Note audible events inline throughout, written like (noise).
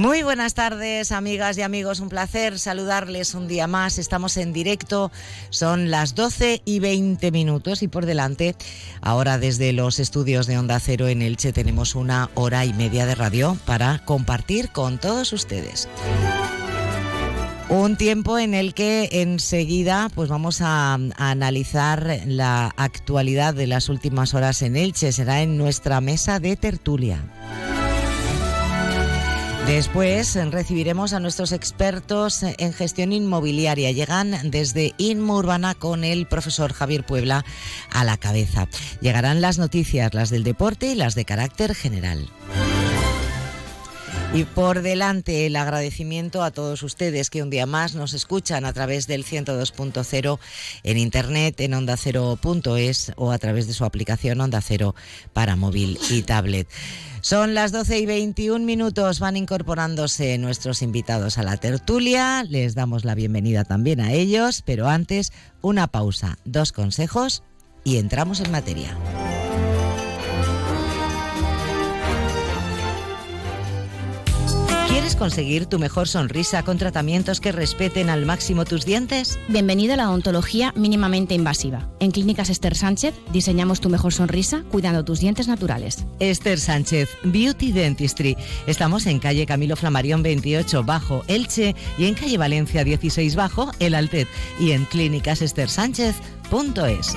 Muy buenas tardes, amigas y amigos. Un placer saludarles un día más. Estamos en directo. Son las 12 y 20 minutos y por delante, ahora desde los estudios de Onda Cero en Elche, tenemos una hora y media de radio para compartir con todos ustedes. Un tiempo en el que enseguida pues vamos a, a, analizar la actualidad de las últimas horas en Elche. Será en nuestra mesa de tertulia. Después recibiremos a nuestros expertos en gestión inmobiliaria. Llegan desde Inmo Urbana con el profesor Javier Puebla a la cabeza. Llegarán las noticias, las del deporte y las de carácter general. Y por delante el agradecimiento a todos ustedes que un día más nos escuchan a través del 102.0 en internet, en ondacero.es o a través de su aplicación Onda Cero para móvil y tablet. Son las 12 y 21 minutos, van incorporándose nuestros invitados a la tertulia, les damos la bienvenida también a ellos, pero antes una pausa, dos consejos y entramos en materia. ¿Quieres conseguir tu mejor sonrisa con tratamientos que respeten al máximo tus dientes? Bienvenido a la odontología mínimamente invasiva. En Clínicas Esther Sánchez diseñamos tu mejor sonrisa cuidando tus dientes naturales. Esther Sánchez, Beauty Dentistry. Estamos en calle Camilo Flamarión 28 bajo Elche y en calle Valencia 16 bajo El Altet y en clínicasesthersánchez.es.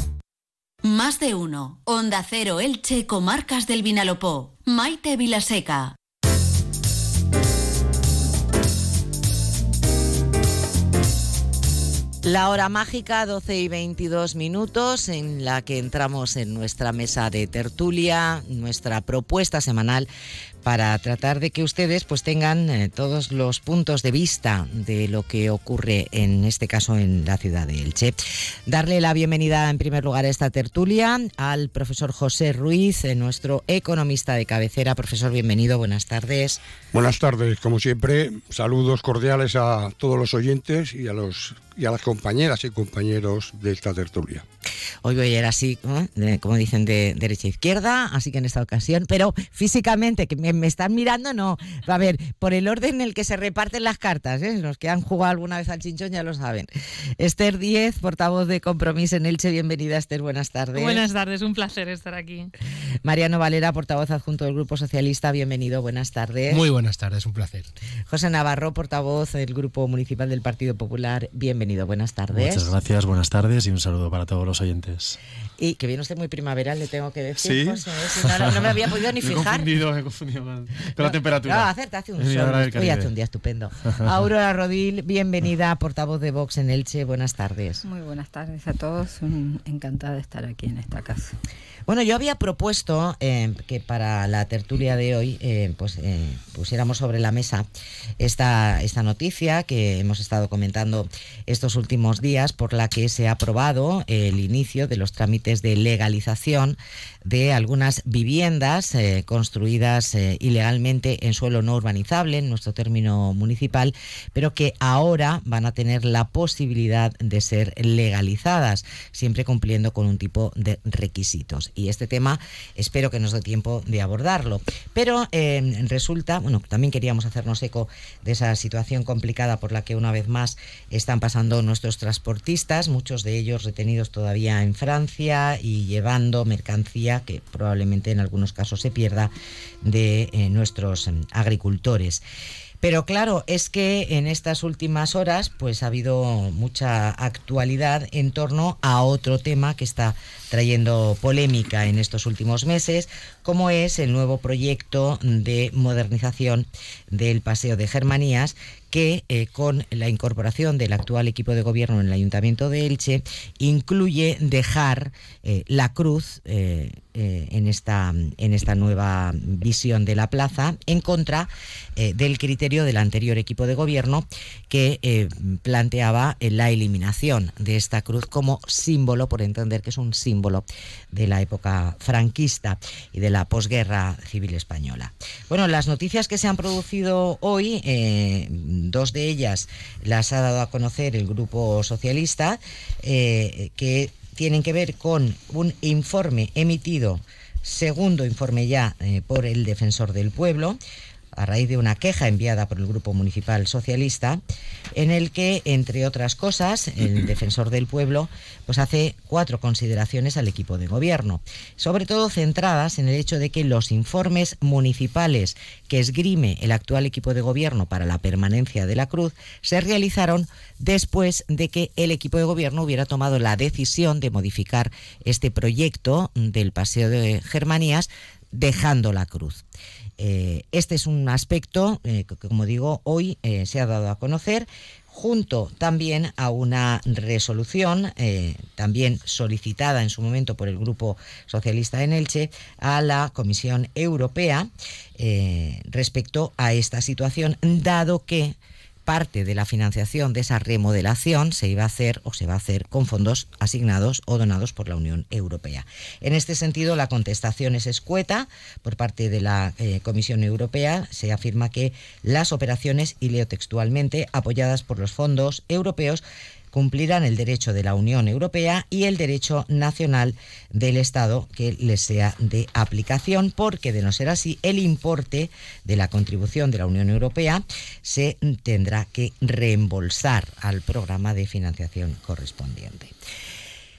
Más de uno. Onda Cero Elche, Comarcas del Vinalopó. Maite Vilaseca. La hora mágica, 12 y 22 minutos, en la que entramos en nuestra mesa de tertulia, nuestra propuesta semanal para tratar de que ustedes pues tengan eh, todos los puntos de vista de lo que ocurre en este caso en la ciudad de Elche. Darle la bienvenida en primer lugar a esta tertulia al profesor José Ruiz, eh, nuestro economista de cabecera. Profesor, bienvenido, buenas tardes. Buenas tardes, como siempre, saludos cordiales a todos los oyentes y a los y a las compañeras y compañeros de esta tertulia. Hoy voy a ir así, ¿eh? como dicen, de derecha a izquierda, así que en esta ocasión, pero físicamente, que me, me, están mirando, no. A ver, por el orden en el que se reparten las cartas, ¿eh? los que han jugado alguna vez al chinchón ya lo saben. Esther Díez, portavoz de Compromiso en Elche, bienvenida Esther, buenas tardes. Buenas tardes, un placer estar aquí. Mariano Valera, portavoz adjunto del Grupo Socialista, bienvenido, buenas tardes. Muy buenas tardes, un placer. José Navarro, portavoz del Grupo Municipal del Partido Popular, bienvenido, buenas tardes. Muchas gracias, buenas tardes y un saludo para todos los oyentes. Y que viene usted muy primaveral, le tengo que decir. ¿Sí? José, si no, me había podido ni me he fijar. Confundido, me he confundido con, con la temperatura. No, hacerte hace un sol. Hoy hace un día estupendo. (laughs) Aurora Rodil, bienvenida, portavoz de Vox en Elche. Buenas tardes. Muy buenas tardes a todos. Un- encantada de estar aquí en esta casa. Bueno, yo había propuesto eh, que para la tertulia de hoy eh, pues, eh, pusiéramos sobre la mesa esta, esta noticia que hemos estado comentando estos últimos días por la que se ha aprobado el inicio de los trámites de legalización de algunas viviendas eh, construidas eh, ilegalmente en suelo no urbanizable, en nuestro término municipal, pero que ahora van a tener la posibilidad de ser legalizadas, siempre cumpliendo con un tipo de requisitos. Y este tema espero que nos dé tiempo de abordarlo. Pero eh, resulta, bueno, también queríamos hacernos eco de esa situación complicada por la que una vez más están pasando nuestros transportistas, muchos de ellos retenidos todavía en Francia y llevando mercancía que probablemente en algunos casos se pierda de eh, nuestros eh, agricultores. Pero claro, es que en estas últimas horas pues ha habido mucha actualidad en torno a otro tema que está trayendo polémica en estos últimos meses, como es el nuevo proyecto de modernización del Paseo de Germanías que eh, con la incorporación del actual equipo de gobierno en el Ayuntamiento de Elche incluye dejar eh, la cruz eh, en, esta, en esta nueva visión de la plaza en contra del criterio del anterior equipo de gobierno que planteaba la eliminación de esta cruz como símbolo, por entender que es un símbolo de la época franquista y de la posguerra civil española. Bueno, las noticias que se han producido hoy dos de ellas las ha dado a conocer el Grupo Socialista, eh, que tienen que ver con un informe emitido, segundo informe ya eh, por el Defensor del Pueblo, a raíz de una queja enviada por el Grupo Municipal Socialista, en el que, entre otras cosas, el (clears throat) defensor del pueblo pues hace cuatro consideraciones al equipo de gobierno, sobre todo centradas en el hecho de que los informes municipales que esgrime el actual equipo de gobierno para la permanencia de la cruz se realizaron después de que el equipo de gobierno hubiera tomado la decisión de modificar este proyecto del Paseo de Germanías dejando la cruz. Eh, este es un aspecto eh, que, como digo, hoy eh, se ha dado a conocer junto también a una resolución, también solicitada en su momento por el Grupo Socialista en Elche, a la Comisión Europea respecto a esta situación, dado que parte de la financiación de esa remodelación se iba a hacer o se va a hacer con fondos asignados o donados por la Unión Europea. En este sentido, la contestación es escueta por parte de la eh, Comisión Europea. Se afirma que las operaciones, y textualmente, apoyadas por los fondos europeos, cumplirán el derecho de la Unión Europea y el derecho nacional del Estado que les sea de aplicación, porque de no ser así, el importe de la contribución de la Unión Europea se tendrá que reembolsar al programa de financiación correspondiente.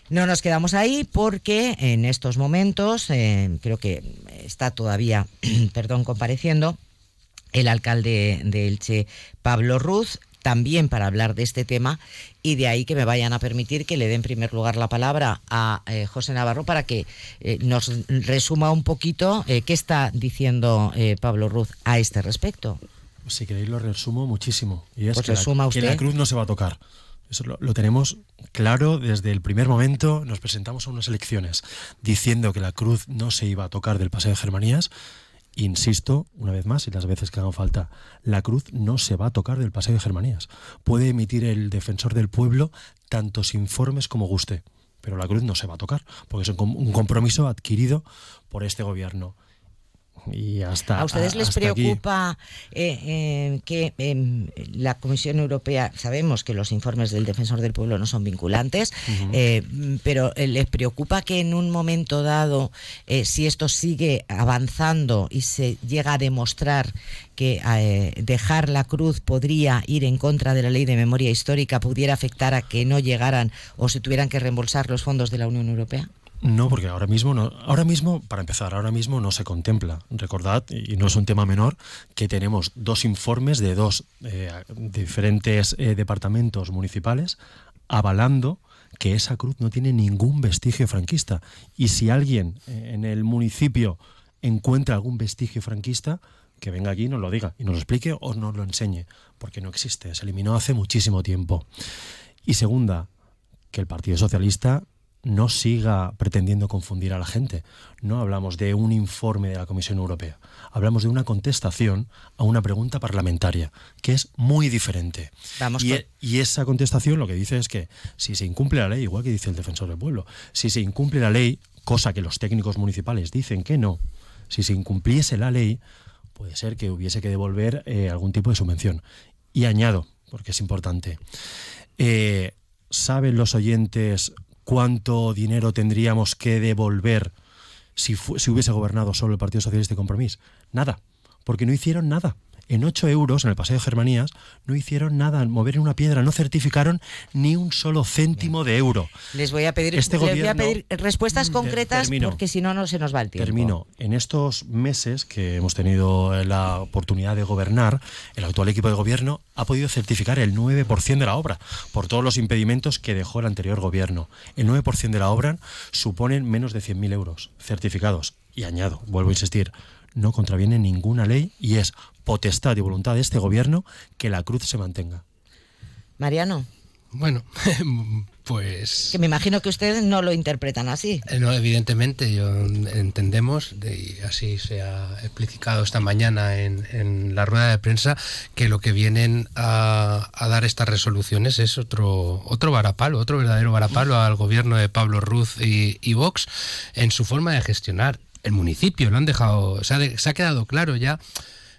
No nos quedamos ahí porque en estos momentos, eh, creo que está todavía, (clears throat) perdón, compareciendo el alcalde de Elche, Pablo Ruz, también para hablar de este tema y de ahí que me vayan a permitir que le dé en primer lugar la palabra a eh, José Navarro para que eh, nos resuma un poquito eh, qué está diciendo Pablo Ruz a este respecto. Si queréis lo resumo muchísimo. Y es pues que, la, que, la, cruz no se va a tocar. Eso lo, lo, tenemos claro desde el primer momento. Nos presentamos a unas elecciones diciendo que la cruz no se iba a tocar del Paseo de Germanías Insisto, una vez más, y las veces que hagan falta, la cruz no se va a tocar del Paseo de Germanías. Puede emitir el defensor del pueblo tantos informes como guste, pero la cruz no se va a tocar, porque es un compromiso adquirido por este gobierno. Y hasta, ¿A ustedes les preocupa eh, eh, que em, la Comisión Europea, sabemos que los informes del Defensor del Pueblo no son vinculantes, eh, pero les preocupa que en un momento dado, si esto sigue avanzando y se llega a demostrar que dejar la cruz podría ir en contra de la ley de memoria histórica, pudiera afectar a que no llegaran o se tuvieran que reembolsar los fondos de la Unión Europea? No, porque ahora mismo, no, ahora mismo, para empezar, ahora mismo no se contempla. Recordad, y no es un tema menor, que tenemos dos informes de dos eh, diferentes eh, departamentos municipales avalando que esa cruz no tiene ningún vestigio franquista. Y si alguien eh, en el municipio encuentra algún vestigio franquista, que venga aquí y nos lo diga, y nos lo explique o nos lo enseñe, porque no existe, se eliminó hace muchísimo tiempo. Y segunda, que el Partido Socialista no siga pretendiendo confundir a la gente. No hablamos de un informe de la Comisión Europea, hablamos de una contestación a una pregunta parlamentaria, que es muy diferente. y, e, y, esa contestación lo que dice es que si se incumple la ley, igual que dice el defensor del pueblo, si se incumple la ley, cosa que los técnicos municipales dicen que no, si se incumpliese la ley, puede ser que hubiese que devolver eh, algún tipo de subvención. Y añado, porque es importante, eh, ¿saben los oyentes cuánto dinero tendríamos que devolver si, si hubiese gobernado solo el Partido Socialista y Compromís. Nada, porque no hicieron nada. En 8 euros, en el Paseo de Germanías, no hicieron nada, mover una piedra, no certificaron ni un solo céntimo de euro. Les voy a pedir, Este les voy a pedir respuestas concretas termino. porque si no, no se nos va el tiempo. Termino. En estos meses que hemos tenido la oportunidad de gobernar, el actual equipo de gobierno ha podido certificar el 9% de la obra por todos los impedimentos que dejó el anterior gobierno. El 9% de la obra suponen menos de 100.000 euros certificados. Y añado, vuelvo a insistir, no contraviene ninguna ley y es potestad y voluntad de este gobierno que la cruz se mantenga. Mariano, Bueno, (laughs) pues... que me imagino que ustedes no lo interpretan así. Eh, No, evidentemente, yo entendemos, de- y así se ha explicado esta mañana en, en la rueda de prensa, que lo que vienen a, a dar estas resoluciones es otro, otro varapalo, otro verdadero varapalo al gobierno de Pablo Ruz y, y Vox en su forma de gestionar el municipio. Lo han dejado, se ha, de- se ha quedado claro ya.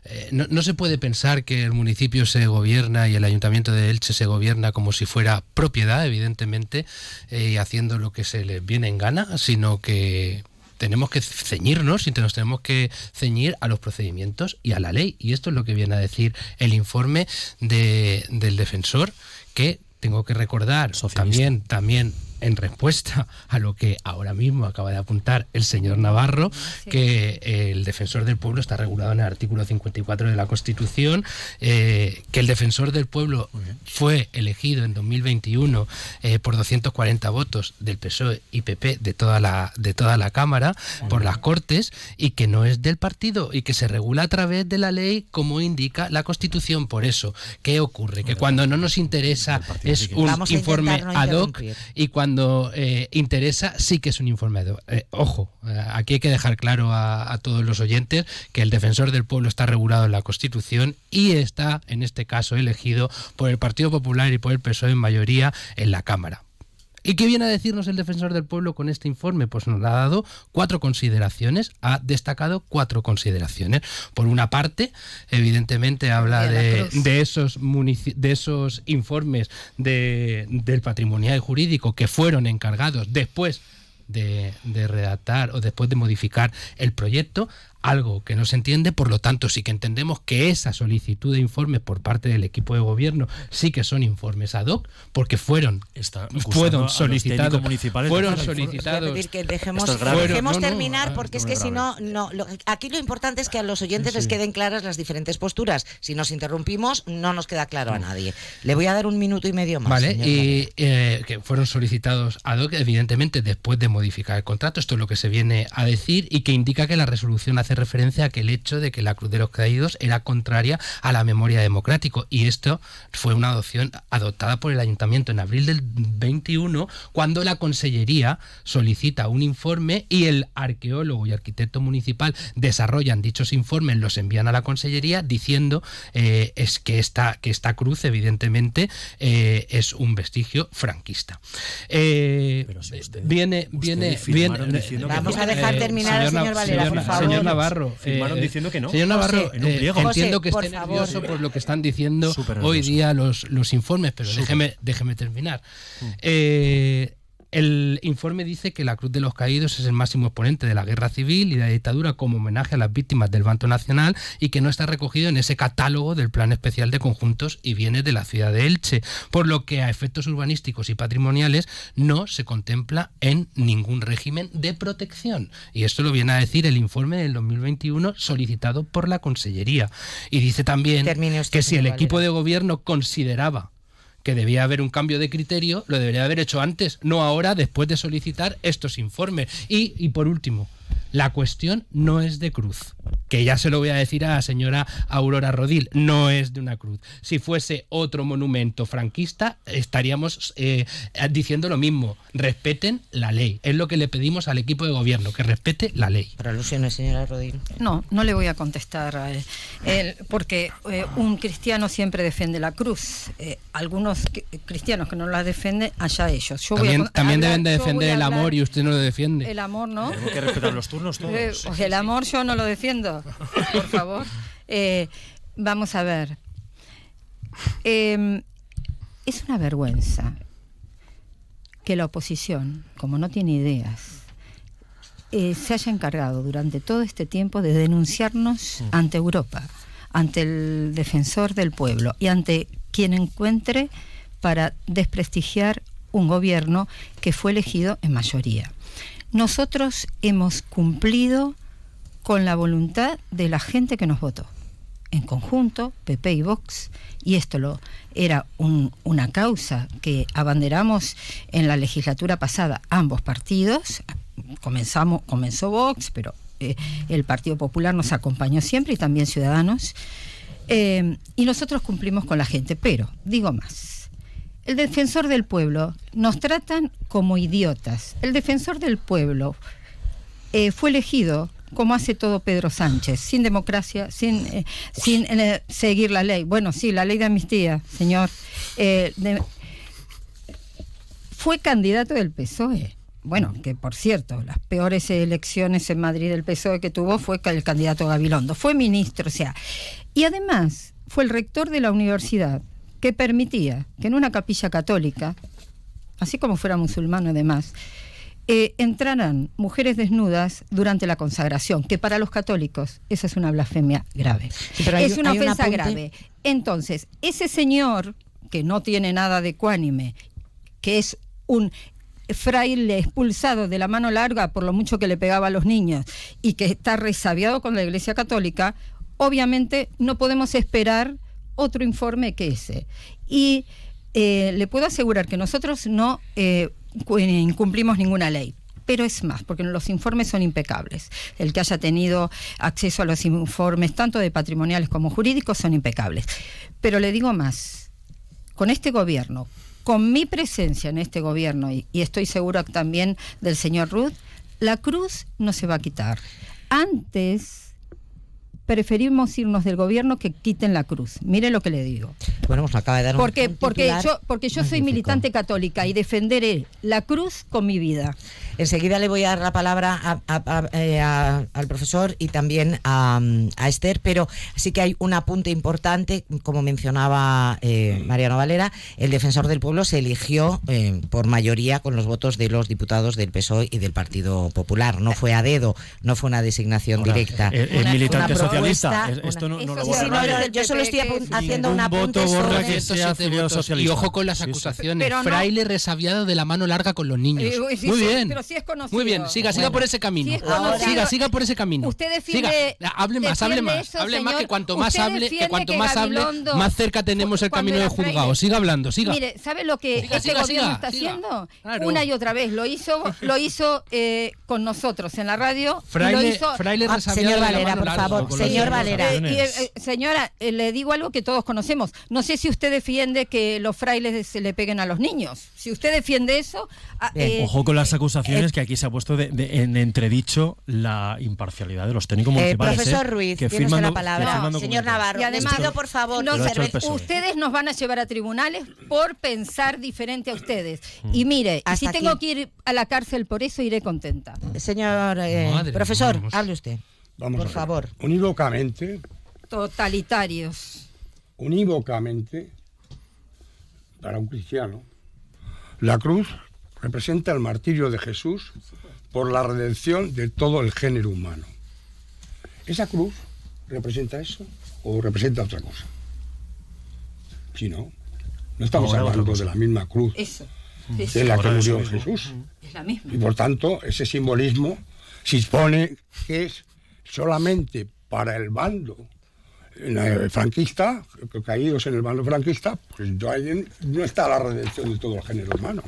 Eh, no, no se puede pensar que el municipio se gobierna y el ayuntamiento de Elche se gobierna como si fuera propiedad, evidentemente, eh, y haciendo lo que se les viene en gana, sino que tenemos que ceñirnos y nos tenemos que ceñir a los procedimientos y a la ley. Y esto es lo que viene a decir el informe de- del defensor, que tengo que recordar Socialista. también, también en respuesta a lo que ahora mismo acaba de apuntar el señor Navarro, que el defensor del pueblo está regulado en el artículo 54 de la Constitución, eh, que el defensor del pueblo fue elegido en 2021 eh, por 240 votos del PSOE y PP de toda la, de toda la Cámara por las Cortes y que no es del partido y que se regula a través de la ley como indica la Constitución. Por eso, ¿qué ocurre? Que cuando no nos interesa es un informe ad hoc y cuando eh, interesa sí que es un informe. Eh, ojo, eh, aquí hay que dejar claro a, a todos los oyentes que el defensor del pueblo está regulado en la Constitución y está, en este caso, elegido por el Partido Popular y por el PSOE en mayoría en la Cámara. ¿Y qué viene a decirnos el defensor del pueblo con este informe? Pues nos ha dado cuatro consideraciones, ha destacado cuatro consideraciones. Por una parte, evidentemente habla De de, esos, de esos informes de- del patrimonial jurídico que fueron encargados después de, de redactar o después de modificar el proyecto, algo que no se entiende, por lo tanto sí que entendemos que esa solicitud de informes por parte del equipo de gobierno sí que son informes ad hoc, porque fueron Está solicitados municipales fueron solicitados que dejemos, es dejemos No, no, terminar porque es que si no, no lo- aquí lo importante es que a los oyentes les queden claras las diferentes posturas. Si nos interrumpimos, no nos queda claro a nadie. Le voy a dar un minuto y medio más. Vale, señor y eh, que fueron solicitados ad hoc, evidentemente, después de modificar el contrato. Esto es lo que se viene a decir y que indica que la resolución hace referencia a que el hecho de que la Cruz de los Caídos era contraria a la memoria democrático. Y esto fue una adopción adoptada por el ayuntamiento en abril del 21, cuando la consellería solicita un informe y el arqueólogo y arquitecto municipal desarrollan dichos informes, los envían a la consellería diciendo eh, es que esta, que esta cruz, evidentemente, eh, es un vestigio franquista. Eh, Pero si usted- viene, viene, Vamos a dejar terminar al señor Valera, señor, por favor. señor Navarro. Firmaron eh, diciendo que no. Señor Navarro, José, en un eh, entiendo José, que por esté favor. nervioso por lo que están diciendo hoy nervioso. día los, los informes, pero déjeme, déjeme terminar. Mm. Eh, el informe dice que la Cruz de los Caídos es el máximo exponente de la guerra civil y de la dictadura como homenaje a las víctimas del Banco Nacional y que no está recogido en ese catálogo del Plan Especial de Conjuntos y Bienes de la ciudad de Elche, por lo que a efectos urbanísticos y patrimoniales no se contempla en ningún régimen de protección. Y esto lo viene a decir el informe del 2021 solicitado por la Consellería. Y dice también que si el equipo de gobierno consideraba que debía haber un cambio de criterio, lo debería haber hecho antes, no ahora, después de solicitar estos informes. Y, y por último, la cuestión no es de cruz, que ya se lo voy a decir a la señora Aurora Rodil, no es de una cruz. Si fuese otro monumento franquista, estaríamos eh, diciendo lo mismo, respeten la ley. Es lo que le pedimos al equipo de gobierno, que respete la ley. Por alusiones, señora Rodríguez. No, no le voy a contestar a él, Él, porque eh, un cristiano siempre defiende la cruz. Eh, algunos cristianos que no la defienden, allá ellos. Yo voy a También, hablar- deben de defender el amor y usted no lo defiende. El amor, ¿no? Tenemos que respetar los turnos todos. Eh, el amor yo no lo defiendo, por favor. (laughs) Eh, vamos a ver. Eh, es una vergüenza que la oposición, como no tiene ideas, eh, se haya encargado durante todo este tiempo de denunciarnos ante Europa, ante el defensor del pueblo y ante quien encuentre para desprestigiar un gobierno que fue elegido en mayoría. Nosotros hemos cumplido con la voluntad de la gente que nos votó. En conjunto, PP y Vox, y esto lo, era un- una causa que abanderamos en la legislatura pasada ambos partidos. Comenzamos, comenzó Vox, pero eh, el Partido Popular nos acompañó siempre y también Ciudadanos. Eh, y nosotros cumplimos con la gente, pero digo más. El defensor del pueblo nos tratan como idiotas. El defensor del pueblo eh, fue elegido como hace todo Pedro Sánchez, sin democracia, sin, eh, sin eh, seguir la ley. Bueno, sí, la ley de amnistía, señor. Fue candidato del PSOE. Bueno, que por cierto, las peores elecciones en Madrid del PSOE que tuvo fue el candidato Gabilondo. Fue ministro, o sea. Y además fue el rector de la universidad que permitía que en una capilla católica, así como fuera musulmano además, eh, entraran mujeres desnudas durante la consagración, que para los católicos esa es una blasfemia grave. pero es un- una hay ofensa grave. Entonces, ese señor, que no tiene nada de ecuánime, que es un fraile expulsado de la mano larga por lo mucho que le pegaba a los niños y que está resabiado con la Iglesia Católica, obviamente no podemos esperar otro informe que ese. Y eh, le puedo asegurar que nosotros no eh, cu- incumplimos ninguna ley. Pero es más, porque los informes son impecables. El que haya tenido acceso a los informes, tanto de patrimoniales como jurídicos, son impecables. Pero le digo más, con este gobierno, con mi presencia en este gobierno, y, y estoy segura también del señor Ruth, la cruz no se va a quitar. Antes preferimos irnos del gobierno que quiten la cruz. Mire lo que le digo. Bueno, pues acaba de dar un- Porque, un porque yo, porque yo soy militante católica y defenderé la cruz con mi vida. Enseguida le voy a dar la palabra a- a- a- eh, a- al profesor y también a, a Esther, pero sí que hay un apunte importante, como mencionaba eh, Mariano Valera, el defensor del pueblo se eligió eh, por mayoría con los votos de los diputados del PSOE y del Partido Popular. No fue a dedo, no fue una designación Ahora, directa. el- el Una- militante una socialista, esto no- no lo Sí, borra sí, no, yo solo estoy haciendo un apunte voto borra sobre- que sea 107 afiliado votos. socialista. Y ojo con las Sí, sí. acusaciones. Pero Fraile resabiado de la mano larga con los niños. Eh, Muy bien. pero sí es conocido. Muy bien. Siga, siga Bueno. por ese camino. Sí es conocido. siga, siga por ese camino. Usted defiende- Siga. Hable más, hable más. eso, hable más que cuanto más hable, que cuanto que más hable, más cerca tenemos el camino de juzgado. Siga hablando, siga. Mire, ¿sabe lo que este gobierno está haciendo? Una y otra vez. Lo hizo, lo hizo eh, con nosotros en la radio. Fraile, Ah, resabiado señor de la Valera, mano por larga. favor, con señor Valera. Eh, eh, eh, señora, eh, le digo algo que todos conocemos. No sé si usted defiende que los frailes se le peguen a los niños. Si usted defiende eso, ah, eh, Ojo con las acusaciones eh, que aquí se ha puesto de- de- en entredicho la imparcialidad de los técnicos Eh, municipales. profesor ¿eh? Ruiz, que firman la palabra. señor. Navarro, Y además- por favor No, ustedes nos van a llevar a tribunales por pensar diferente a ustedes. Y mire, y Hasta si aquí. tengo que ir a la cárcel por eso, iré contenta. Señor eh, Madre profesor, hable usted. Vamos por a ver. favor. Unívocamente, Totalitarios. unívocamente, para un cristiano, la cruz representa el martirio de Jesús por la redención de todo el género humano. ¿Esa cruz representa eso o representa otra cosa? Si no, no estamos hablando de la misma cruz Eso. de la que murió. Jesús. Es la misma. Y por tanto, ese simbolismo se expone que es solamente para el bando franquista, caídos en el bando franquista, pues no, hay- no está la redención de todo el género humano.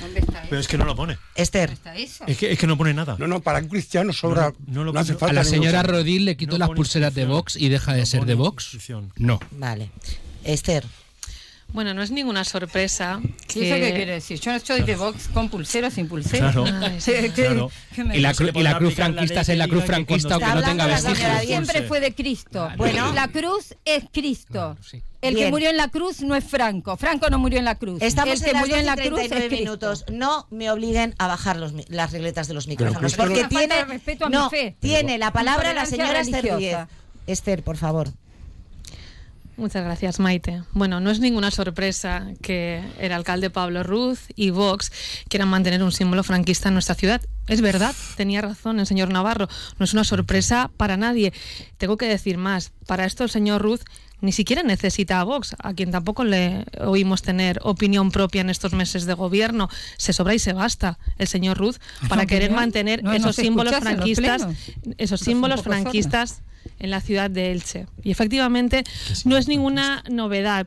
¿Dónde está Pero es que no lo pone. Esther, ¿Dónde está eso? Es que, es que no pone nada. No, no, para un cristiano sobra, No, no no, lo- hace no- falta A la señora Rodil le quito No las pulseras de. Vox y deja de No ser de Vox. No. vale. Esther, Bueno, no es ninguna sorpresa ¿Y que... ¿Eso qué quiere decir? Yo no estoy de Vox con pulsera o sin pulsera. Claro, Ay, Sí, que- claro. que me- Y la, cru- y la cruz franquista es la cruz franquista aunque no tenga vestigios. siempre fue de Cristo. Bueno. la cruz es Cristo. Claro, sí. El Bien. que murió en la cruz no es Franco. Franco no murió en la cruz. estamos el que en murió en 12 la y cruz es 39 Cristo. minutos. No me obliguen a bajar los mi- las regletas de los micrófonos. Porque tiene, de respeto a mi no, fe. tiene la palabra la señora Esther. Esther, por favor. Muchas gracias, Maite. Bueno, no es ninguna sorpresa que el alcalde Pablo Ruz y Vox quieran mantener un símbolo franquista en nuestra ciudad. Es verdad, tenía razón el señor Navarro, no es una sorpresa para nadie. Tengo que decir más, para esto el señor Ruz ni siquiera necesita a Vox, a quien tampoco le oímos tener opinión propia en estos meses de gobierno. Se sobra y se basta el señor Ruz para querer mantener esos símbolos franquistas, esos símbolos franquistas en la ciudad de Elche. Y efectivamente no es ninguna novedad.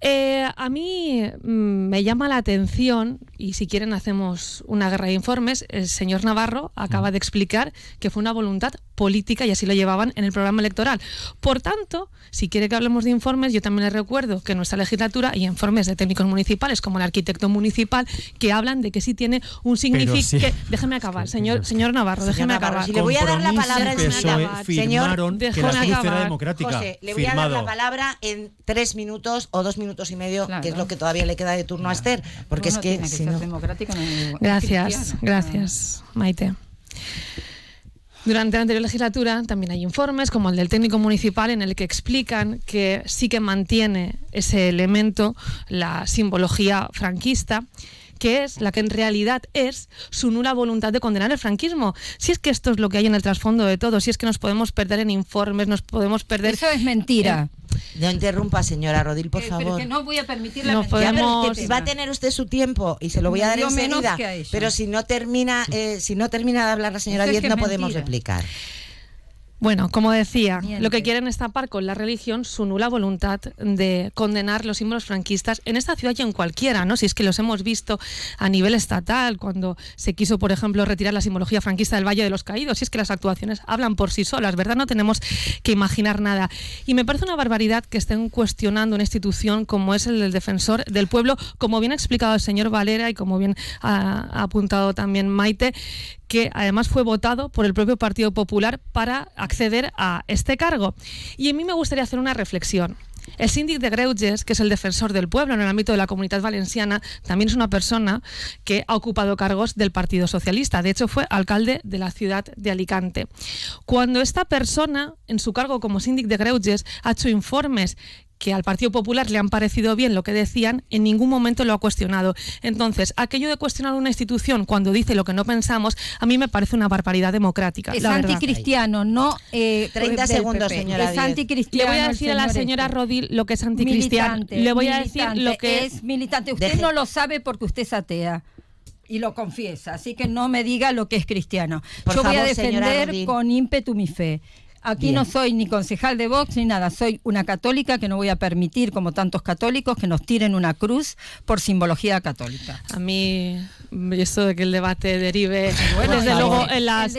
Eh, a mí mm, me llama la atención, y si quieren hacemos una guerra de informes, el señor Navarro acaba mm. de explicar que fue una voluntad política y así lo llevaban en el programa electoral. Por tanto, si quiere que hablemos de informes, yo también les recuerdo que en nuestra legislatura hay informes de técnicos municipales, como el arquitecto municipal, que hablan de que sí tiene un significado. Déjeme acabar, señor, señor Navarro, déjeme acabar. Si le voy a dar la palabra en señor, que la era democrática. José, le voy a dar la palabra en tres minutos o dos minutos y medio, que es lo que todavía le queda de turno a Esther, porque es que, si no... Gracias, gracias, Maite. Durante la anterior legislatura también hay informes, como el del técnico municipal, en el que explican que sí que mantiene ese elemento, la simbología franquista, que es la que en realidad es su nula voluntad de condenar el franquismo. Si es que esto es lo que hay en el trasfondo de todo, si es que nos podemos perder en informes, nos podemos perder... Eso es mentira. No interrumpa, señora Rodil, por favor. Pero no voy a permitir la no podemos... Va a tener usted su tiempo y se lo voy a dar enseguida. Pero si no termina, eh, si no termina de hablar la señora Díez, no podemos replicar. Bueno, como decía, lo que quieren es tapar con la religión su nula voluntad de condenar los símbolos franquistas en esta ciudad y en cualquiera, ¿no? Si es que los hemos visto a nivel estatal, cuando se quiso, por ejemplo, retirar la simbología franquista del Valle de los Caídos, si es que las actuaciones hablan por sí solas, ¿verdad? No tenemos que imaginar nada. Y me parece una barbaridad que estén cuestionando una institución como es el del defensor del pueblo, como bien ha explicado el señor Valera y como bien ha apuntado también Maite, que además fue votado por el propio Partido Popular para acceder a este cargo. Y a mí me gustaría hacer una reflexión. El síndic de Greuges, que es el defensor del pueblo en el ámbito de la comunidad valenciana, también es una persona que ha ocupado cargos del Partido Socialista. De hecho, fue alcalde de la ciudad de Alicante. Cuando esta persona, en su cargo como síndic de Greuges, ha hecho informes que al Partido Popular le han parecido bien lo que decían, en ningún momento lo ha cuestionado. Entonces, aquello de cuestionar una institución cuando dice lo que no pensamos, a mí me parece una barbaridad democrática. Es anticristiano, no. 30 eh, segundos, señora. Es anticristiano. Le voy a decir a la señora este. Rodil lo que es anticristiano. Le voy a decir lo que es militante. Usted no lo sabe porque usted es atea y lo confiesa, así que no me diga lo que es cristiano. Yo voy a defender con ímpetu mi fe. Aquí no soy ni concejal de Vox ni nada, soy una católica que no voy a permitir, como tantos católicos, que nos tiren una cruz por simbología católica. A mí, esto de que el debate derive, desde luego en las...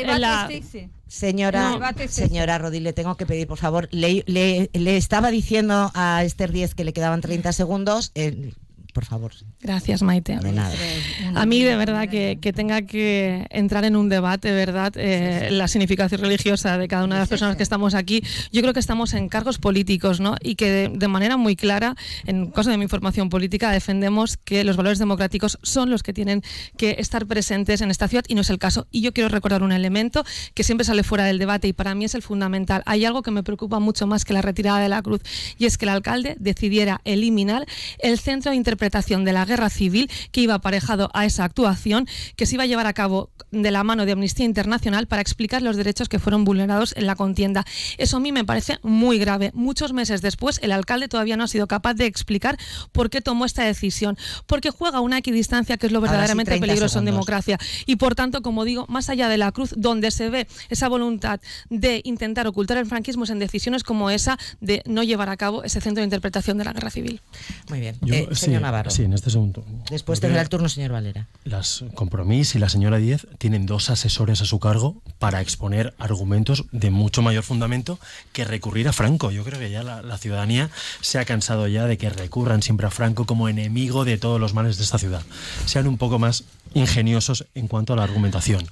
Señora, señora Rodil, le tengo que pedir, por favor, le, le, estaba diciendo a Esther Díez que le quedaban 30 segundos. Eh, por favor. Gracias, Maite. A mí, de verdad, que, tenga que entrar en un debate, ¿verdad? Eh, la significación religiosa de cada una de las personas que estamos aquí. Yo creo que estamos en cargos políticos, ¿no? Y que de, manera muy clara, en cosa de mi formación política, defendemos que los valores democráticos son los que tienen que estar presentes en esta ciudad y no es el caso. Y yo quiero recordar un elemento que siempre sale fuera del debate y para mí es el fundamental. Hay algo que me preocupa mucho más que la retirada de la cruz y es que el alcalde decidiera eliminar el centro de de la guerra civil que iba aparejado a esa actuación que se iba a llevar a cabo de la mano de Amnistía Internacional para explicar los derechos que fueron vulnerados en la contienda. Eso a mí me parece muy grave. Muchos meses después, el alcalde todavía no ha sido capaz de explicar por qué tomó esta decisión. Porque juega una equidistancia que es lo verdaderamente peligroso en democracia. Y por tanto, como digo, más allá de la cruz, donde se ve esa voluntad de intentar ocultar el franquismo en decisiones como esa de no llevar a cabo ese centro de interpretación de la guerra civil. Muy bien. Eh, señor Navarro. Sí, en este segundo Después tendrá el turno señor Valera. Las Compromís y la señora Díez tienen dos asesores a su cargo para exponer argumentos de mucho mayor fundamento que recurrir a Franco. Yo creo que ya la, la ciudadanía se ha cansado ya de que recurran siempre a Franco como enemigo de todos los males de esta ciudad. Sean un poco más ingeniosos en cuanto a la argumentación.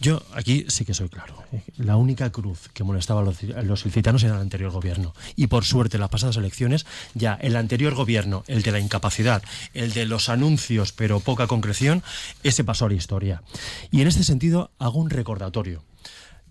Yo aquí sí que soy claro. La única cruz que molestaba a los, los ilicitanos era el anterior gobierno. Y por suerte, en las pasadas elecciones, ya el anterior gobierno, el de la incapacidad, el de los anuncios pero poca concreción, ese pasó a la historia. Y en este sentido hago un recordatorio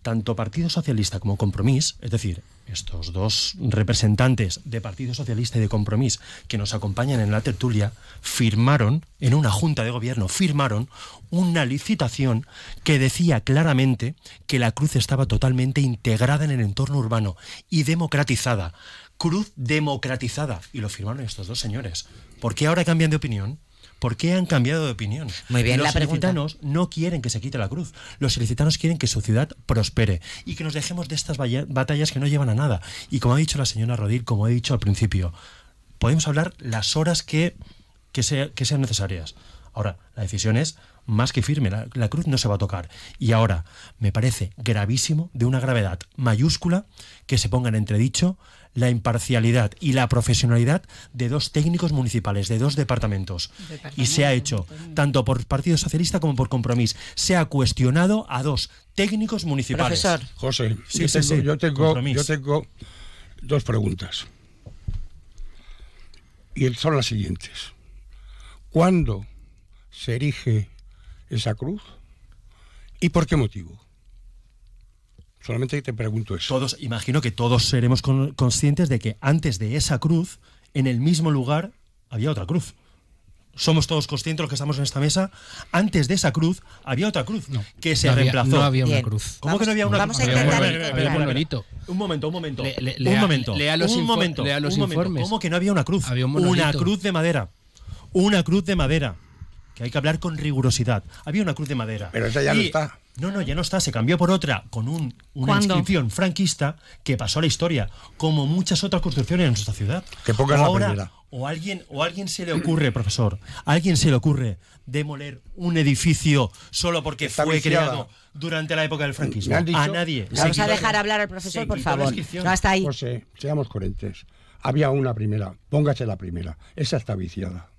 tanto Partido Socialista como Compromís, es decir, estos dos representantes de Partido Socialista y de Compromís que nos acompañan en la tertulia firmaron, en una junta de gobierno, firmaron una licitación que decía claramente que la cruz estaba totalmente integrada en el entorno urbano y democratizada. Cruz democratizada. Y lo firmaron estos dos señores. ¿Por qué ahora cambian de opinión? ¿Por qué han cambiado de opinión? Muy bien, Los la ilicitanos no quieren que se quite la cruz. Los ilicitanos quieren que su ciudad prospere y que nos dejemos de estas batallas que no llevan a nada. Y como ha dicho la señora Rodil, como he dicho al principio, podemos hablar las horas que, que, sea- que sean necesarias. Ahora, la decisión es más que firme, la, la cruz no se va a tocar. Y ahora, me parece gravísimo, de una gravedad mayúscula, que se ponga en entredicho la imparcialidad y la profesionalidad de dos técnicos municipales, de dos departamentos. Y se ha hecho, tanto por Partido Socialista como por Compromís, se ha cuestionado a dos técnicos municipales. Profesor. José, Sí, yo, sí, tengo, sí, yo, tengo, compromiso. yo tengo dos preguntas. Y son las siguientes. ¿Cuándo se erige esa cruz? ¿Y por qué motivo? Solamente te pregunto eso. Todos, imagino que todos seremos con- conscientes de que antes de esa cruz, en el mismo lugar, había otra cruz. Somos todos conscientes los que estamos en esta mesa. Antes de esa cruz había otra cruz que se no había- reemplazó. no había una Bien. cruz. ¿Cómo que no había una Vamos cruz? a ver, intentar. Un momento, un momento. Le- le- un lea- momento. lea los un momento. lea los un momento. informes. ¿Cómo que no había una cruz? Había un una cruz de madera. Una cruz de madera. Que hay que hablar con rigurosidad. Había una cruz de madera. Pero esa ya no está. No, no, ya no está. Se cambió por otra con un, una ¿Cuándo? inscripción franquista que pasó a la historia, como muchas otras construcciones en nuestra ciudad. Que pongas O la ahora, primera. o alguien, o a alguien se le ocurre, profesor, a alguien se le ocurre demoler un edificio solo porque Está fue viciada. creado durante la época del franquismo. Dicho- a nadie. Vamos a dejar hablar al profesor, por favor. No, hasta ahí. José, seamos coherentes. Había una primera, póngase la primera. Esa está viciada.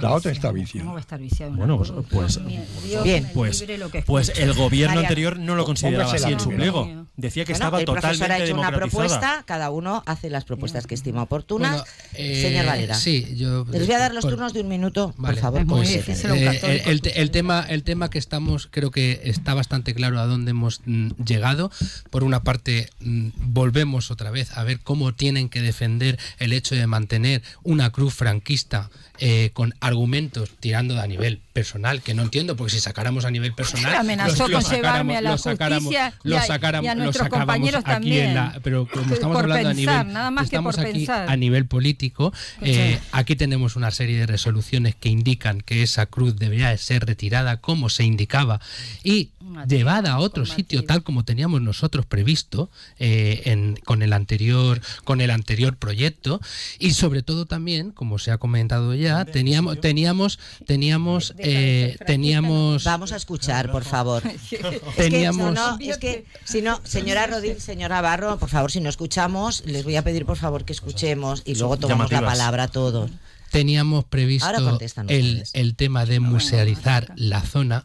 La otra está ¿Cómo va viciada. a estar viciado una Bueno, pues, pues, Dios Bien. pues, libre lo que pues el gobierno María. anterior no lo consideraba así en su pliego. Decía que Bueno, estaba el ha totalmente hecho una propuesta, cada uno hace las propuestas que estima oportunas. Bueno, eh, Señor Valera. Sí, yo. Les voy a dar los por- turnos de un minuto, Vale, por favor. Pues, eh, Eh, el, tema, el tema que estamos, creo que está bastante claro a dónde hemos mm, llegado. Por una parte, mm, volvemos otra vez a ver cómo tienen que defender el hecho de mantener una cruz franquista eh, con argumentos tirando a nivel personal, que no entiendo, porque si sacáramos a nivel personal. Amenazó los- los con llevarme a la los sacáramos- justicia los sacáramos- y a los nuestros sacábamos compañeros aquí también. en la- pero como estamos Por hablando a nivel. nada más que estamos por aquí pensar. a nivel político. eh, Escucha. aquí tenemos una serie de resoluciones que indican que esa cruz debería de ser retirada como se indicaba y llevada a otro sitio tal como teníamos nosotros previsto eh, en- con el anterior con el anterior proyecto. Y sobre todo también como se ha comentado ya teníamos teníamos teníamos eh, teníamos Vamos a escuchar, por favor. (laughs) Es que, Teníamos- no, no, es que si no, señora Rodil, señora Barro, por favor, si no escuchamos, les voy a pedir por favor que escuchemos y luego tomamos la palabra todos. teníamos previsto el, el tema de musealizar la zona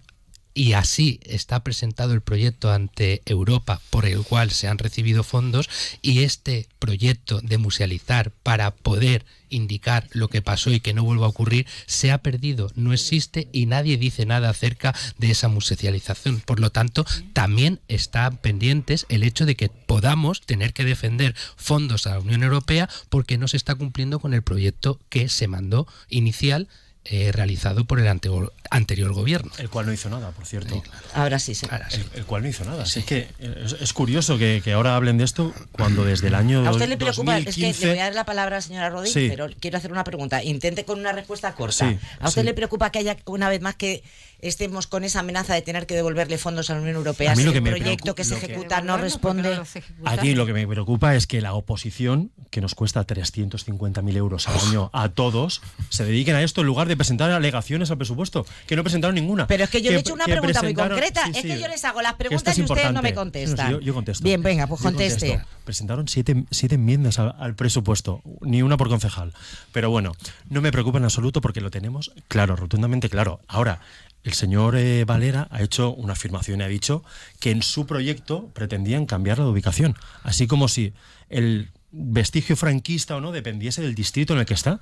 y así está presentado el proyecto ante Europa por el cual se han recibido fondos y este proyecto de musealizar para poder indicar lo que pasó y que no vuelva a ocurrir se ha perdido, no existe y nadie dice nada acerca de esa musealización. Por lo tanto, también están pendientes el hecho de que podamos tener que defender fondos a la Unión Europea porque no se está cumpliendo con el proyecto que se mandó inicial eh, realizado por el anterior, anterior gobierno. El cual no hizo nada, por cierto. Ahora sí, sí. Ahora sí. El, el cual no hizo nada. Así que es, es curioso que, que ahora hablen de esto cuando desde el año A usted le preocupa, 2015, es que le voy a dar la palabra a la señora Rodríguez, Sí. pero quiero hacer una pregunta. Intente con una respuesta corta. Sí, ¿A usted sí. le preocupa que haya una vez más que estemos con esa amenaza de tener que devolverle fondos a la Unión Europea A mí si lo el proyecto preocupa- que se que- ejecuta no responde? no ejecuta. Aquí lo que me preocupa es que la oposición, que nos cuesta 350.000 euros al año a todos, se dediquen a esto en lugar de presentar alegaciones al presupuesto, que no presentaron ninguna. Pero es que yo le he hecho una pregunta muy concreta. sí, es sí, que yo les hago las preguntas es y ustedes no me contestan. No, sí, yo, yo contesto. Bien, venga, pues conteste. Presentaron siete, siete enmiendas al, al presupuesto, ni una por concejal. Pero bueno, no me preocupa en absoluto porque lo tenemos claro, rotundamente claro. Ahora, el señor eh, Valera ha hecho una afirmación y ha dicho que en su proyecto pretendían cambiar la ubicación. Así como si el vestigio franquista o no dependiese del distrito en el que está.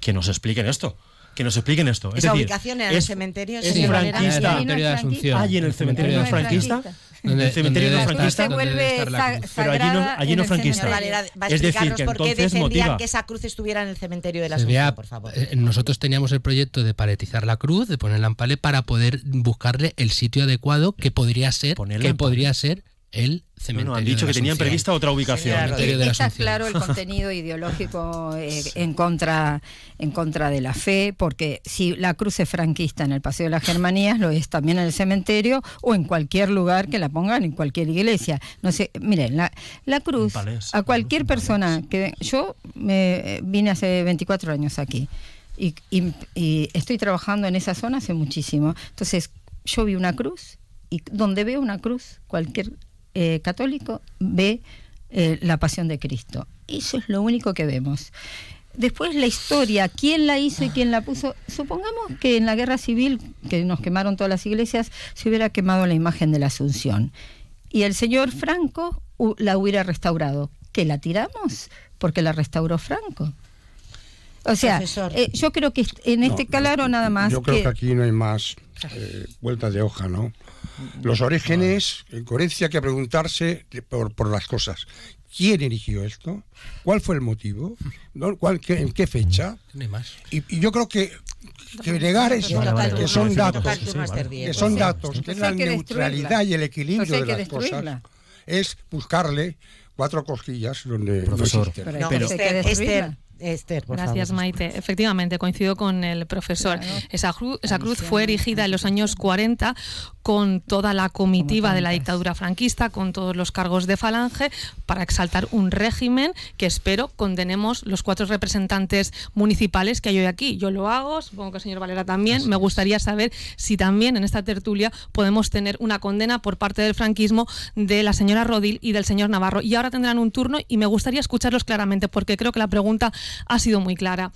Que nos expliquen esto. Que nos expliquen esto. Es Esa decir, ubicación en el es- cementerio es señor franquista. En el cementerio de Asunción. Ah, en el cementerio no franquista. Donde- el cementerio donde no franquista. Pero allí no- allí no franquista. Va a Es decir, explicarnos que por qué entonces defendían motiva. que esa cruz estuviera en el cementerio de la Se Asunción, vea- por favor. eh, nosotros teníamos el proyecto de paletizar la cruz, de ponerla en palé para poder buscarle el sitio adecuado que podría ser, que podría ser el No, cementerio. no, han dicho de la que tenían Asunción. prevista otra ubicación. Señora de la Está claro el contenido ideológico eh, en contra en contra de la fe, porque si la cruz es franquista en el Paseo de las Germanías, lo es también en el cementerio o en cualquier lugar que la pongan, en cualquier iglesia. No sé, miren, la, la cruz, palés, a cualquier persona que... Yo me vine hace 24 años aquí y, y- y estoy trabajando en esa zona hace muchísimo. Entonces, yo vi una cruz y donde veo una cruz, cualquier eh, católico ve eh, la pasión de Cristo. Eso es lo único que vemos. Después la historia, quién la hizo y quién la puso. Supongamos que en la guerra civil, que nos quemaron todas las iglesias, se hubiera quemado la imagen de la Asunción. Y el señor Franco la hubiera restaurado. ¿Que la tiramos? Porque la restauró Franco. O sea, Profesor. eh, yo creo que en este No, calaro nada más. Yo creo que aquí no hay más eh, vueltas de hoja, ¿no? Los orígenes, en coherencia, hay que preguntarse por, por las cosas. ¿Quién erigió esto? ¿Cuál fue el motivo? ¿No? ¿Cuál, qué- ¿En qué fecha? No hay más. Y, y yo creo que, que negar eso, Vale, vale, que son vale, datos, que son Pues datos, que es la que neutralidad y el equilibrio Pues hay de que las cosas, es buscarle cuatro cosquillas donde no Profesor. Pero No, que- hay que Esther. Esther, por Gracias, favor. Maite. Efectivamente, coincido con el profesor. Claro. Esa, cru- esa cruz fue erigida en los años 40 con toda la comitiva de la dictadura franquista, con todos los cargos de falange, para exaltar un régimen que espero condenemos los cuatro representantes municipales que hay hoy aquí. Yo lo hago, supongo que el señor Valera también. Me gustaría saber si también en esta tertulia podemos tener una condena por parte del franquismo de la señora Rodil y del señor Navarro. Y ahora tendrán un turno y me gustaría escucharlos claramente porque creo que la pregunta ha sido muy clara.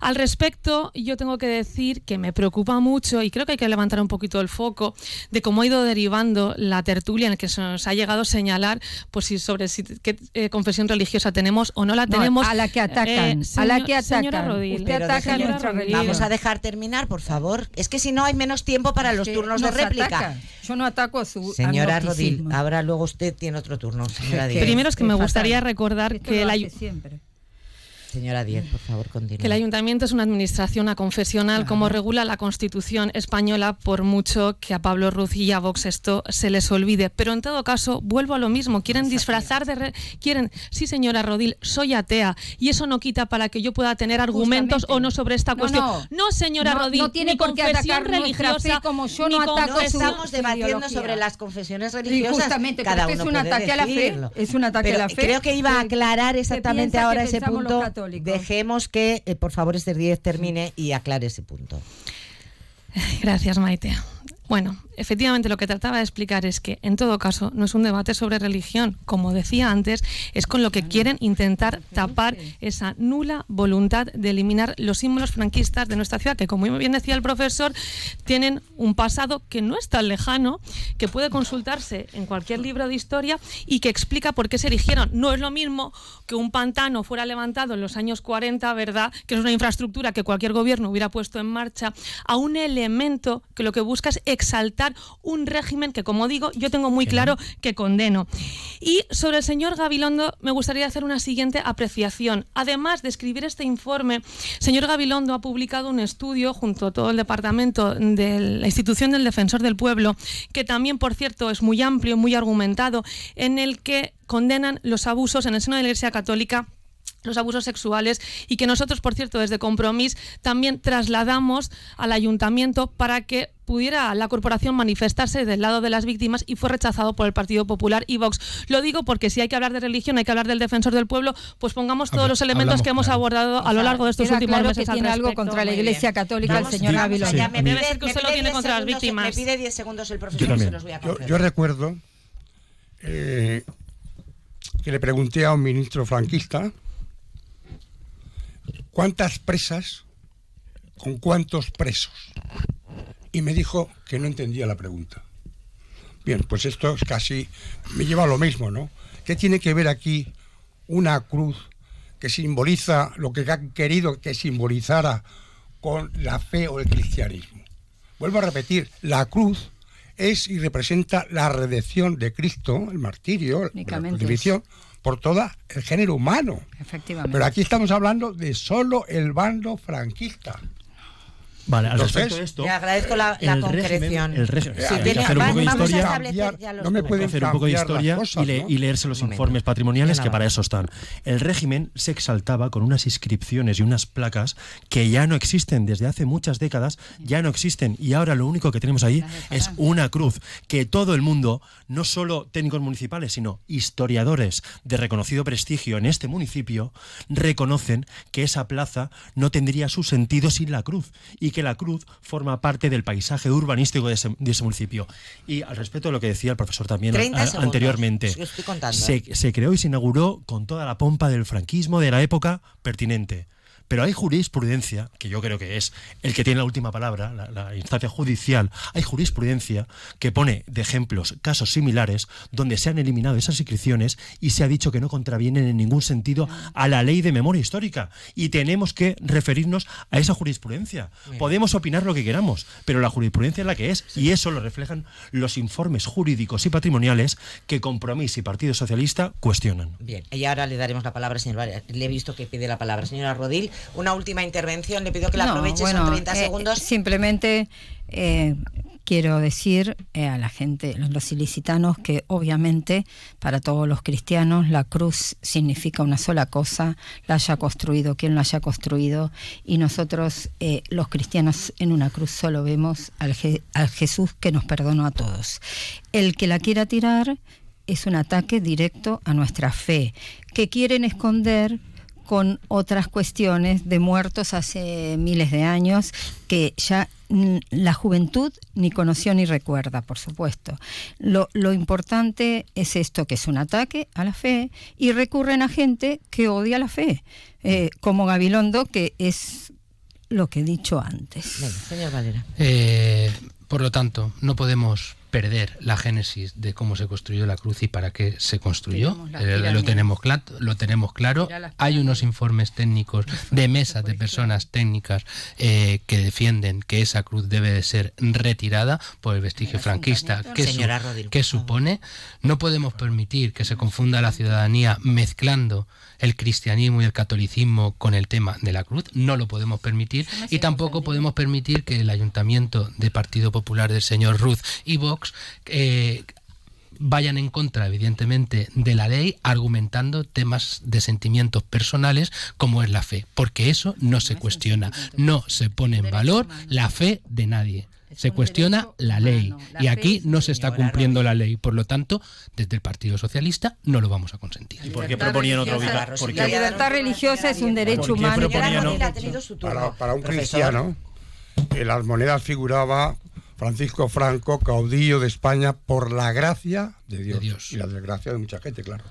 Al respecto, yo tengo que decir que me preocupa mucho y creo que hay que levantar un poquito el foco de cómo ha ido derivando la tertulia en la que se nos ha llegado a señalar pues si sobre si, qué eh, confesión religiosa tenemos o no la No, tenemos. a la que atacan, Eh, a la señor- que Señora atacan. Rodil, Usted ataca nuestra religión. Vamos a dejar terminar, por favor. Es que si no hay menos tiempo para los Que turnos de réplica. ataca. Yo no ataco a su Señora Rodil, ahora luego usted tiene otro turno. Señora Que-. Primero es que me gustaría recordar que hace ayu- siempre. Señora Díez, por favor, continúe. que el ayuntamiento es una administración aconfesional como regula la Constitución española, por mucho que a Pablo Ruz y a Vox esto se les olvide. Pero en todo caso, vuelvo a lo mismo. Quieren disfrazar de... re- quieren, sí señora Rodil, soy atea y eso no quita para que yo pueda tener argumentos Justamente. o no sobre esta No, cuestión. no. señora No- Rodil, no tiene mi por qué atacar religiosa, fe como yo no ataco No su- estamos su debatiendo ideología. sobre las confesiones Sí, religiosas. justamente, pero Cada este es uno un puede ataque a la fe, decirlo. es un ataque a Pero la fe Creo que iba a aclarar exactamente ahora ese punto. Dejemos que, eh, por favor, Esther Díez termine y aclare ese punto. (laughs) Gracias, Maite. Bueno, efectivamente lo que trataba de explicar es que en todo caso no es un debate sobre religión, como decía antes, es con lo que quieren intentar tapar esa nula voluntad de eliminar los símbolos franquistas de nuestra ciudad, que como muy bien decía el profesor, tienen un pasado que no es tan lejano, que puede consultarse en cualquier libro de historia y que explica por qué se erigieron. No es lo mismo que un pantano fuera levantado en los años 40, ¿verdad? Que es una infraestructura que cualquier gobierno hubiera puesto en marcha, a un elemento que lo que busca es exaltar un régimen que, como digo, yo tengo muy claro que condeno. Y sobre el señor Gabilondo me gustaría hacer una siguiente apreciación. Además de escribir este informe, señor Gabilondo ha publicado un estudio junto a todo el departamento de la institución del Defensor del Pueblo, que también, por cierto, es muy amplio, muy argumentado, en el que condenan los abusos en el seno de la Iglesia Católica los abusos sexuales y que nosotros, por cierto, desde Compromís también trasladamos al ayuntamiento para que pudiera la corporación manifestarse del lado de las víctimas y fue rechazado por el Partido Popular y Vox. Lo digo porque si hay que hablar de religión, hay que hablar del defensor del pueblo, pues pongamos todos Habla- los elementos hablamos que hemos claro. abordado a lo largo de estos últimos claro meses que al tiene algo contra la Iglesia. Católica, Vamos- el señor allá. Sí, Me a mí- pide- Debe ser que me usted lo pide tiene 10 contra las segundos, víctimas. Me pide 10 segundos el Yo profesor y también. se los voy a Yo, yo recuerdo eh, que le pregunté a un ministro franquista cuántas presas con cuántos presos. Y me dijo que no entendía la pregunta. Bien, pues esto es casi, me lleva a lo mismo, ¿no? ¿Qué tiene que ver aquí una cruz que simboliza lo que han querido que simbolizara con la fe o el cristianismo. Vuelvo a repetir, la cruz es y representa la redención de Cristo, el martirio, la crucifixión, por todo el género humano. Efectivamente. Pero aquí estamos hablando de solo el bando franquista. Vale, al Entonces, respecto de esto. Le agradezco la, la el concreción. régimen- el régimen- Sí, hay que tiene- hacer un poco de historia. No me pueden hacer un poco de historia cosas, y, le- ¿no? y leerse los informes patrimoniales que para eso están. El régimen se exaltaba con unas inscripciones y unas placas que ya no existen desde hace muchas décadas, ya no existen y ahora lo único que tenemos ahí es una cruz que todo el mundo, no solo técnicos municipales, sino historiadores de reconocido prestigio en este municipio, reconocen que esa plaza no tendría su sentido sin la cruz y que la cruz forma parte del paisaje urbanístico de ese, de ese municipio. Y al respecto de lo que decía el profesor también 30 a- segundos. anteriormente, estoy se, se creó y se inauguró con toda la pompa del franquismo de la época pertinente. Pero hay jurisprudencia, que yo creo que es el que tiene la última palabra, la, la instancia judicial, hay jurisprudencia que pone de ejemplos casos similares donde se han eliminado esas inscripciones y se ha dicho que no contravienen en ningún sentido a la ley de memoria histórica. Y tenemos que referirnos a esa jurisprudencia. Podemos opinar lo que queramos, pero la jurisprudencia es la que es y eso lo reflejan los informes jurídicos y patrimoniales que Compromís y Partido Socialista cuestionan. Bien, y ahora le daremos la palabra, señor Vargas. Le he visto que pide la palabra. Señora Rodil, una última intervención. Le pido que la No, aproveche, bueno, son 30 eh, segundos. Simplemente eh, quiero decir eh, a la gente, los ilicitanos, que obviamente para todos los cristianos la cruz significa una sola cosa, la haya construido quien la haya construido, y nosotros eh, los cristianos en una cruz solo vemos al, Je- al Jesús que nos perdonó a todos. El que la quiera tirar es un ataque directo a nuestra fe, que quieren esconder con otras cuestiones de muertos hace miles de años que ya la juventud ni conoció ni recuerda, por supuesto. Lo, lo importante es esto, que es un ataque a la fe y recurren a gente que odia la fe, eh, como Gabilondo, que es lo que he dicho antes. Venga, señor Valera. Eh, por lo tanto, no podemos perder la génesis de cómo se construyó la cruz y para qué se construyó. Tenemos Eh, lo, tenemos lo tenemos claro. Hay unos informes técnicos de (laughs) mesas de personas técnicas eh, que defienden que esa cruz debe de ser retirada por el vestigio franquista que, su- supone. No podemos permitir que se confunda la ciudadanía mezclando el cristianismo y el catolicismo con el tema de la cruz. No lo podemos permitir y tampoco podemos permitir que el ayuntamiento de Partido Popular del señor Ruz y Vox eh, vayan en contra, evidentemente, de la ley, argumentando temas de sentimientos personales como es la fe, porque eso no se cuestiona, no se pone en valor la fe de nadie. Se cuestiona la ley humano. La y aquí no se está cumpliendo la ley. Por lo tanto, desde el Partido Socialista no lo vamos a consentir. ¿Y por qué proponían ubicación? ¿Por La libertad religiosa es un derecho ¿Por qué humano. Para, para un cristiano, en las monedas figuraba Francisco Franco, caudillo de España por la gracia de Dios, De Dios. y la desgracia de mucha gente, claro.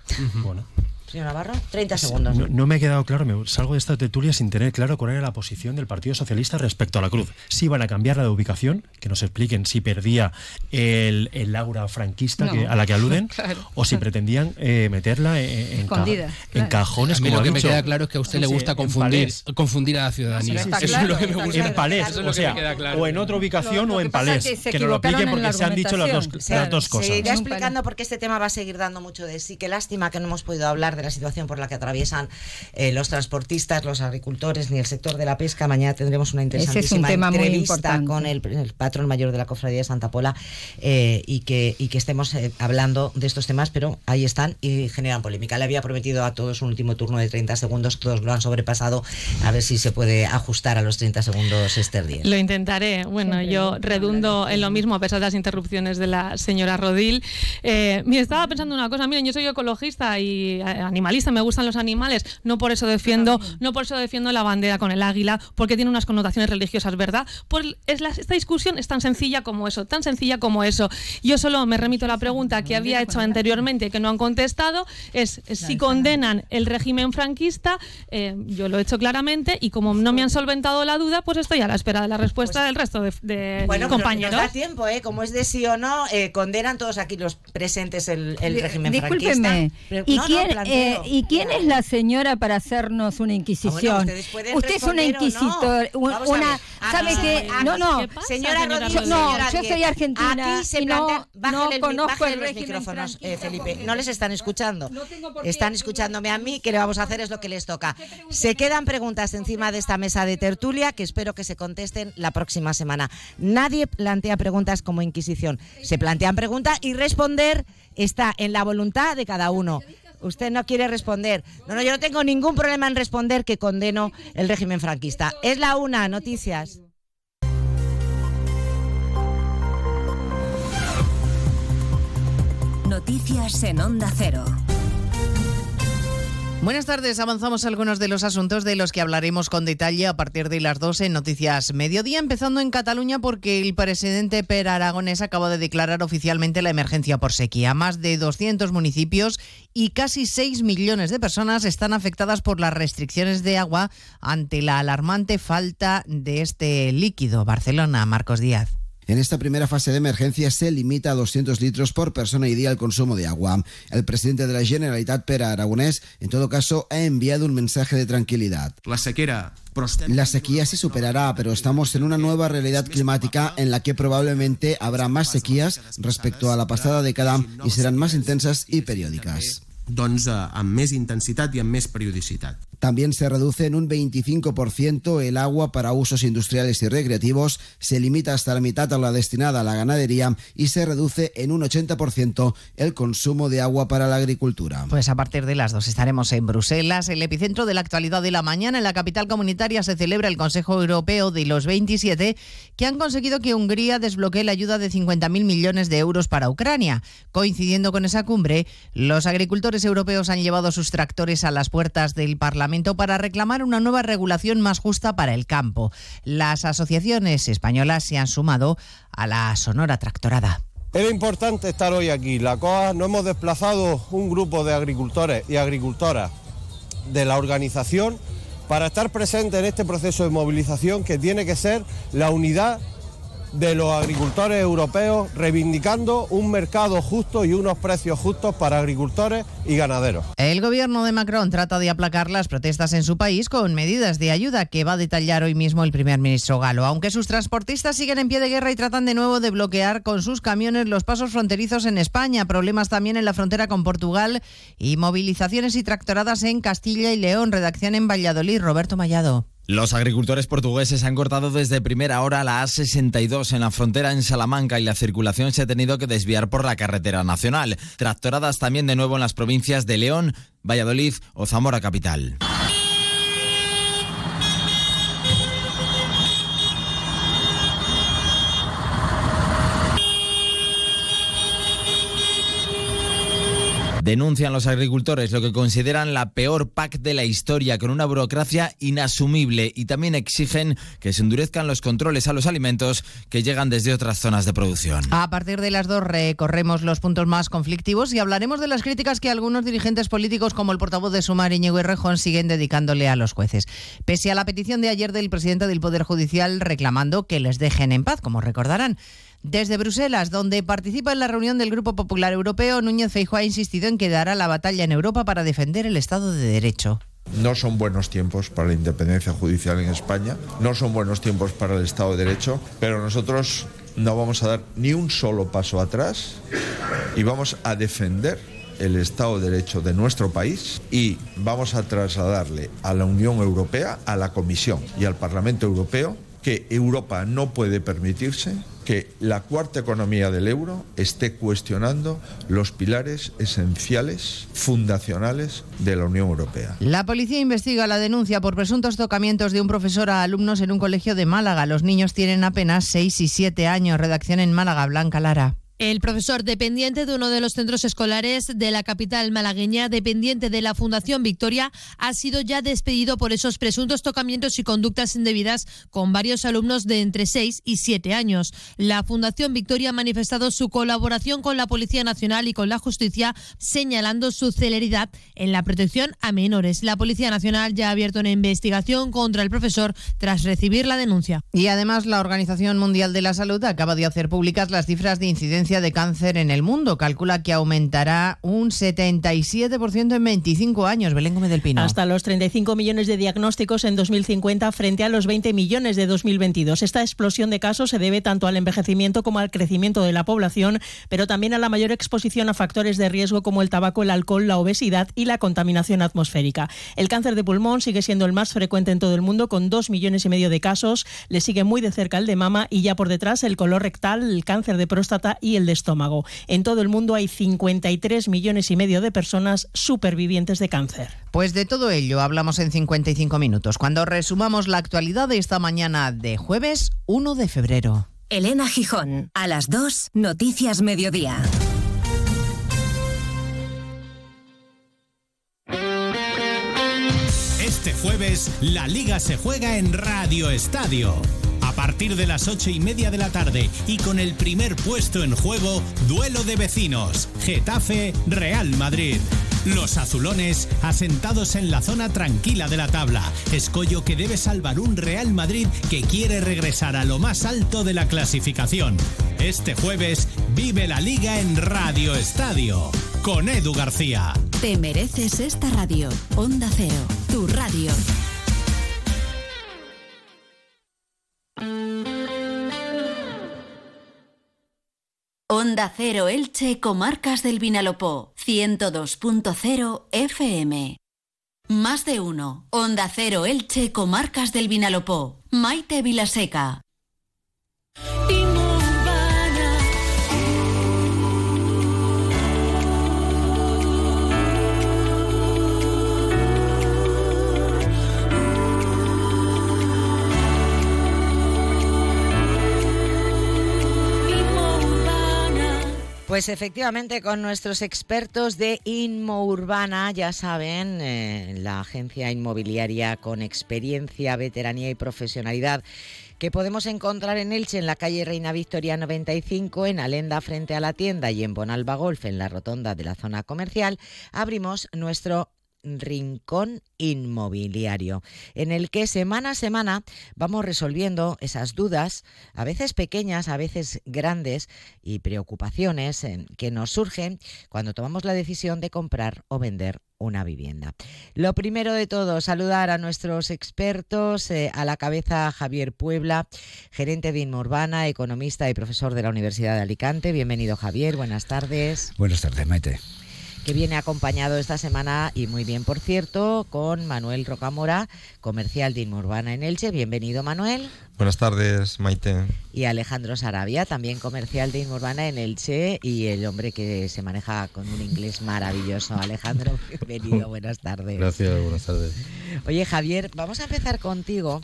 Bueno. Señor Navarro, 30 segundos. No, no me ha quedado claro, me salgo de esta tertulia sin tener claro cuál era la posición del Partido Socialista respecto a la cruz. Si iban a cambiar la de ubicación, que nos expliquen si perdía el, el aura franquista No. que- a la que aluden, (laughs) Claro. o si pretendían eh, meterla en, en ca- Escondida, en claro. cajones. A mí como lo que me dicho. queda claro es que a usted Sí, le sí, gusta en confundir, confundir a la ciudadanía. Está Eso claro, es lo que me gusta. claro. En palés, Eso es lo o sea, me queda claro. o en otra ubicación Lo- o lo en que pasa palés. que Que nos lo expliquen equivocaron en porque la se han dicho las dos, las dos Se cosas. irá No, explicando porque este tema va a seguir dando mucho de sí. Qué lástima que no hemos podido hablar de la situación por la que atraviesan eh, los transportistas, los agricultores ni el sector de la pesca. Mañana tendremos una Ese es un interesantísima entrevista importante. con el, el patrón mayor de la cofradía de Santa Pola eh, y, que, y que estemos eh, hablando de estos temas, pero ahí están y generan polémica. Le había prometido a todos un último turno de 30 segundos, todos lo han sobrepasado. A ver si se puede ajustar a los 30 segundos, Esther Díaz. Lo intentaré. Bueno, Siempre yo redundo en lo mismo a pesar de las interrupciones de la señora Rodil. Eh, mira, estaba pensando una cosa. Miren, yo soy ecologista y animalista, me gustan los animales. No por eso defiendo, no por eso defiendo la bandera con el águila, porque tiene unas connotaciones religiosas, ¿verdad? Pues es la- esta discusión es tan sencilla como eso, tan sencilla como eso. Yo solo me remito a la pregunta que había hecho anteriormente y que no han contestado, es si condenan el régimen franquista, eh, yo lo he hecho claramente y como no me han solventado la duda, pues estoy a la espera de la respuesta del resto de, de Bueno, compañeros. nos da tiempo, ¿eh? Como es de sí o no, eh, condenan todos aquí los presentes el, régimen discúlpeme, franquista. Pero- ¿y no, quién, Eh, ¿Y quién es la señora para hacernos una inquisición? Usted es una inquisitor, una, ¿sabe qué? No, no, señora Rodríguez, no, yo soy argentina Aquí se y no, plantea- no bájale el- conozco el los micrófonos, eh, Felipe. No les están escuchando. No tengo Están escuchándome a mí, que le vamos a hacer es lo que les toca. Se quedan preguntas encima de esta mesa de tertulia que espero que se contesten la próxima semana. Nadie plantea preguntas como Inquisición. Se plantean preguntas y responder está en la voluntad de cada uno. Usted no quiere responder. No, no, yo no tengo ningún problema en responder que condeno el régimen franquista. Es la una, noticias. Noticias en Onda Cero. Buenas tardes, avanzamos algunos de los asuntos de los que hablaremos con detalle a partir de las 12 en Noticias Mediodía, empezando en Cataluña porque el presidente Per Aragonés acaba de declarar oficialmente la emergencia por sequía. Más de 200 municipios y casi 6 millones de personas están afectadas por las restricciones de agua ante la alarmante falta de este líquido. Barcelona, Marcos Díaz. En esta primera fase de emergencia se limita a 200 litros por persona y día el consumo de agua. El presidente de la Generalitat, Pere Aragonés, en todo caso, ha enviado un mensaje de tranquilidad. La sequera La sequía se superará, pero estamos en una nueva realidad climática en la que probablemente habrá más sequías respecto a la pasada década y serán más intensas y periódicas. Doncs, eh, amb més intensitat i amb més periodicitat. También se reduce en un 25% el agua para usos industriales y recreativos, se limita hasta la mitad a la destinada a la ganadería y se reduce en un 80% el consumo de agua para la agricultura. Pues a partir de las dos estaremos en Bruselas, el epicentro de la actualidad de la mañana. En la capital comunitaria se celebra el Consejo Europeo de los 27, que han conseguido que Hungría desbloquee la ayuda de 50.000 millones de euros para Ucrania. Coincidiendo con esa cumbre, los agricultores europeos han llevado sus tractores a las puertas del Parlamento para reclamar una nueva regulación más justa para el campo. Las asociaciones españolas se han sumado a la sonora tractorada. Era importante estar hoy aquí. La COA nos hemos desplazado un grupo de agricultores y agricultoras de la organización para estar presentes en este proceso de movilización que tiene que ser la unidad de los agricultores europeos reivindicando un mercado justo y unos precios justos para agricultores y ganaderos. El gobierno de Macron trata de aplacar las protestas en su país con medidas de ayuda que va a detallar hoy mismo el primer ministro galo. Aunque sus transportistas siguen en pie de guerra y tratan de nuevo de bloquear con sus camiones los pasos fronterizos en España, problemas también en la frontera con Portugal y movilizaciones y tractoradas en Castilla y León. Redacción en Valladolid, Roberto Mallado. Los agricultores portugueses han cortado desde primera hora la A62 en la frontera en Salamanca y la circulación se ha tenido que desviar por la carretera nacional. Tractoradas también de nuevo en las provincias de León, Valladolid o Zamora capital. Denuncian los agricultores lo que consideran la peor PAC de la historia, con una burocracia inasumible y también exigen que se endurezcan los controles a los alimentos que llegan desde otras zonas de producción. A partir de las dos recorremos los puntos más conflictivos y hablaremos de las críticas que algunos dirigentes políticos como el portavoz de Sumar, Íñigo Errejón, siguen dedicándole a los jueces. Pese a la petición de ayer del presidente del Poder Judicial reclamando que les dejen en paz, como recordarán. Desde Bruselas, donde participa en la reunión del Grupo Popular Europeo, Núñez Feijóo ha insistido en que dará la batalla en Europa para defender el Estado de Derecho. No son buenos tiempos para la independencia judicial en España, no son buenos tiempos para el Estado de Derecho, pero nosotros no vamos a dar ni un solo paso atrás y vamos a defender el Estado de Derecho de nuestro país y vamos a trasladarle a la Unión Europea, a la Comisión y al Parlamento Europeo que Europa no puede permitirse que la cuarta economía del euro esté cuestionando los pilares esenciales, fundacionales de la Unión Europea. La policía investiga la denuncia por presuntos tocamientos de un profesor a alumnos en un colegio de Málaga. Los niños tienen apenas 6 y 7 años. Redacción en Málaga, Blanca Lara. El profesor dependiente de uno de los centros escolares de la capital malagueña, dependiente de la Fundación Victoria, ha sido ya despedido por esos presuntos tocamientos y conductas indebidas con varios alumnos de entre 6 y 7 años. La Fundación Victoria ha manifestado su colaboración con la Policía Nacional y con la Justicia, señalando su celeridad en la protección a menores. La Policía Nacional ya ha abierto una investigación contra el profesor tras recibir la denuncia. Y además, la Organización Mundial de la Salud acaba de hacer públicas las cifras de incidencia incidencia de cáncer en el mundo. Calcula que aumentará un 77% en 25 años. Belén Gómez del Pino. Hasta los 35 millones de diagnósticos en 2050 frente a los 20 millones de 2022. Esta explosión de casos se debe tanto al envejecimiento como al crecimiento de la población, pero también a la mayor exposición a factores de riesgo como el tabaco, el alcohol, la obesidad y la contaminación atmosférica. El cáncer de pulmón sigue siendo el más frecuente en todo el mundo con 2 millones y medio de casos. Le sigue muy de cerca el de mama y ya por detrás el color rectal, el cáncer de próstata y el de estómago. En todo el mundo hay 53 millones y medio de personas supervivientes de cáncer. Pues de todo ello hablamos en 55 minutos, cuando resumamos la actualidad de esta mañana de jueves 1 de febrero. Elena Gijón, a las 2, Noticias Mediodía. Este jueves, la liga se juega en Radio Estadio. A partir de las ocho y media de la tarde y con el primer puesto en juego, duelo de vecinos, Getafe Real Madrid. Los azulones asentados en la zona tranquila de la tabla. Escollo que debe salvar un Real Madrid que quiere regresar a lo más alto de la clasificación. Este jueves vive la liga en Radio Estadio con Edu García. Te mereces esta radio. Onda Cero, tu radio. Onda Cero Elche, Comarcas del Vinalopó, 102.0 FM. Más de uno. Onda Cero Elche, Comarcas del Vinalopó. Maite Vilaseca. Pues efectivamente, con nuestros expertos de Inmo Urbana, ya saben, eh, la agencia inmobiliaria con experiencia, veteranía y profesionalidad que podemos encontrar en Elche, en la calle Reina Victoria 95, en Alenda frente a la tienda y en Bonalba Golf, en la rotonda de la zona comercial, abrimos nuestro Rincón Inmobiliario, en el que semana a semana vamos resolviendo esas dudas, a veces pequeñas, a veces grandes, y preocupaciones que nos surgen cuando tomamos la decisión de comprar o vender una vivienda. Lo primero de todo, saludar a nuestros expertos, eh, a la cabeza Javier Puebla, gerente de Inmurbana, economista y profesor de la Universidad de Alicante. Bienvenido Javier, buenas tardes. Buenas tardes, Maite que viene acompañado esta semana, y muy bien por cierto, con Manuel Rocamora, comercial de Inmurbana en Elche. Bienvenido Manuel. Buenas tardes, Maite. Y Alejandro Sarabia, también comercial de Inmurbana en Elche y el hombre que se maneja con un inglés maravilloso. Alejandro, (laughs) bienvenido, buenas tardes. Gracias, buenas tardes. Oye Javier, vamos a empezar contigo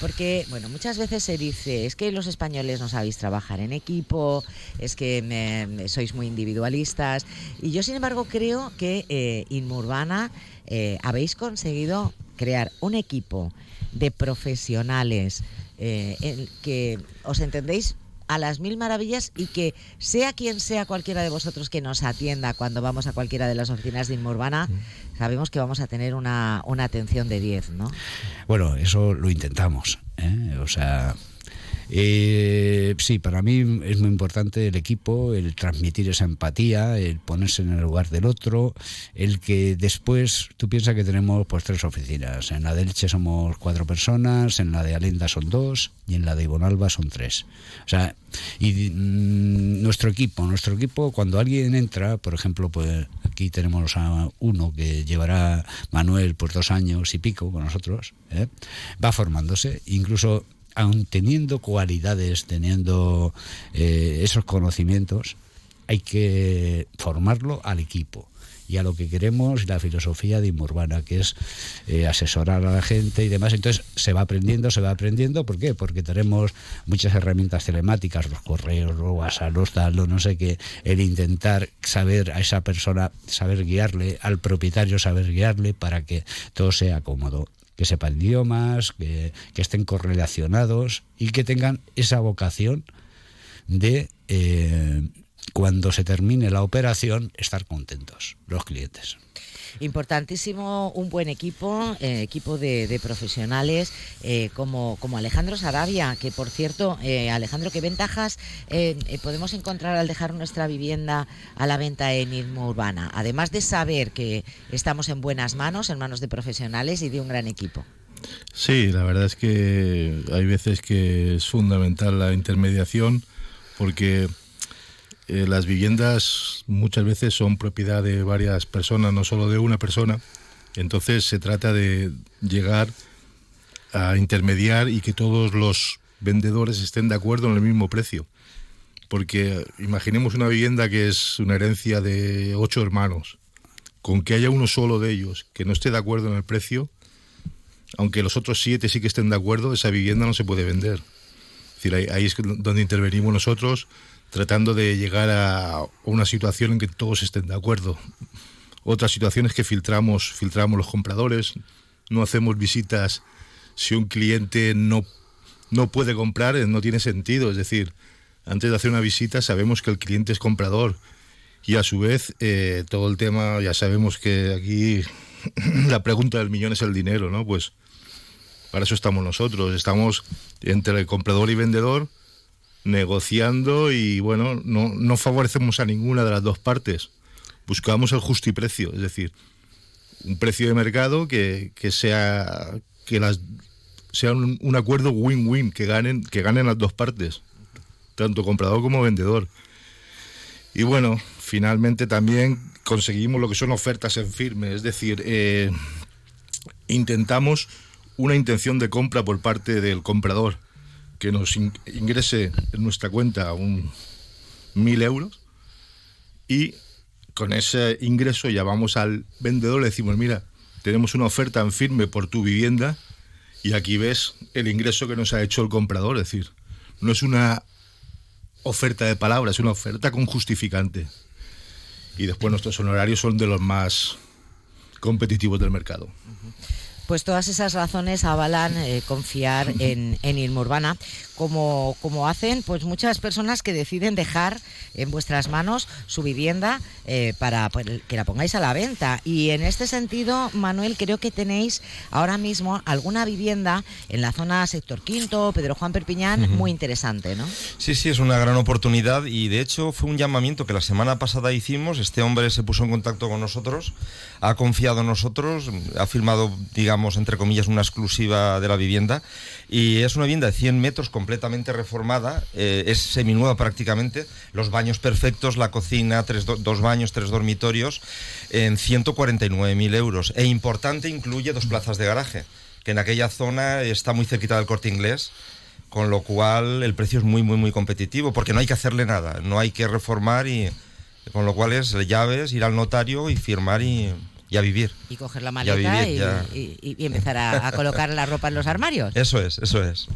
porque, bueno, muchas veces se dice, es que los españoles no sabéis trabajar en equipo, es que sois muy individualistas. Y yo, sin embargo, creo que eh, Inmurbana eh, habéis conseguido crear un equipo de profesionales eh, en que os entendéis a las mil maravillas y que sea quien sea cualquiera de vosotros que nos atienda cuando vamos a cualquiera de las oficinas de Inmurbana, sabemos que vamos a tener una, una atención de 10, ¿no? Bueno, eso lo intentamos. ¿eh? O sea, eh, sí, para mí es muy importante el equipo, el transmitir esa empatía, el ponerse en el lugar del otro, el que después tú piensas que tenemos pues tres oficinas. En la de Elche somos cuatro personas, en la de Alenda son dos y en la de Ibonalba son tres. O sea, y mm, nuestro equipo, nuestro equipo cuando alguien entra, por ejemplo, pues aquí tenemos a uno que llevará Manuel por dos años y pico con nosotros, ¿eh? va formándose, incluso aun teniendo cualidades, teniendo eh, esos conocimientos, hay que formarlo al equipo y a lo que queremos la filosofía de Inmurbana, que es eh, asesorar a la gente y demás. Entonces se va aprendiendo, se va aprendiendo. ¿Por qué? Porque tenemos muchas herramientas telemáticas, los correos, los WhatsApp, los tal, no sé qué, el intentar saber a esa persona, saber guiarle, al propietario saber guiarle para que todo sea cómodo que sepan idiomas, que, estén correlacionados y que tengan esa vocación de eh, cuando se termine la operación estar contentos los clientes. Importantísimo un buen equipo, eh, equipo de, profesionales eh, como, como Alejandro Sarabia, que por cierto, eh, Alejandro, ¿qué ventajas podemos encontrar al dejar nuestra vivienda a la venta en Irmo Urbana? Además de saber que estamos en buenas manos, en manos de profesionales y de un gran equipo. Sí, la verdad es que hay veces que es fundamental la intermediación porque eh, las viviendas muchas veces son propiedad de varias personas, no solo de una persona. Entonces se trata de llegar a intermediar y que todos los vendedores estén de acuerdo en el mismo precio. Porque imaginemos una vivienda que es una herencia de ocho hermanos, con que haya uno solo de ellos que no esté de acuerdo en el precio, aunque los otros siete sí que estén de acuerdo, esa vivienda no se puede vender. Es decir, ahí es donde intervenimos nosotros, tratando de llegar a una situación en que todos estén de acuerdo. Otra situación es que filtramos, filtramos los compradores, no hacemos visitas si un cliente no, no puede comprar, eh, no tiene sentido. Es decir, antes de hacer una visita sabemos que el cliente es comprador y a su vez eh, todo el tema, ya sabemos que aquí (clears throat) la pregunta del millón es el dinero, ¿no? Pues para eso estamos nosotros, estamos entre comprador y vendedor negociando y bueno, no, no favorecemos a ninguna de las dos partes. Buscamos el justo y precio, es decir, un precio de mercado que, que sea que las sea un, un acuerdo win-win, que ganen, que ganen las dos partes, tanto comprador como vendedor. Y bueno, finalmente también conseguimos lo que son ofertas en firme, es decir, eh, intentamos una intención de compra por parte del comprador que nos in- ingrese en nuestra cuenta un mil euros y con ese ingreso ya vamos al vendedor le decimos, mira, tenemos una oferta en firme por tu vivienda y aquí ves el ingreso que nos ha hecho el comprador, es decir, no es una oferta de palabras, es una oferta con justificante. Y después nuestros honorarios son de los más competitivos del mercado. Pues todas esas razones avalan eh, confiar en, en Irma Urbana, como, como hacen pues muchas personas que deciden dejar en vuestras manos su vivienda eh, para que la pongáis a la venta. Y en este sentido, Manuel, creo que tenéis ahora mismo alguna vivienda en la zona sector quinto, Pedro Juan Perpiñán, muy interesante, ¿no? Sí, sí, es una gran oportunidad y de hecho fue un llamamiento que la semana pasada hicimos. Este hombre se puso en contacto con nosotros, ha confiado en nosotros, ha firmado, digamos, entre comillas, una exclusiva de la vivienda y es una vivienda de 100 metros completamente reformada, eh, es seminueva prácticamente, los baños perfectos, la cocina, tres do- dos baños, tres dormitorios, en 149.000 euros. E importante, incluye dos plazas de garaje, que en aquella zona está muy cerquita del corte inglés con lo cual el precio es muy, muy, muy competitivo, porque no hay que hacerle nada, no hay que reformar y con lo cual es llaves, ir al notario y firmar y, y a vivir. Y coger la maleta y, ya. y- y- y empezar a, a colocar la ropa en los armarios. Eso es, eso es.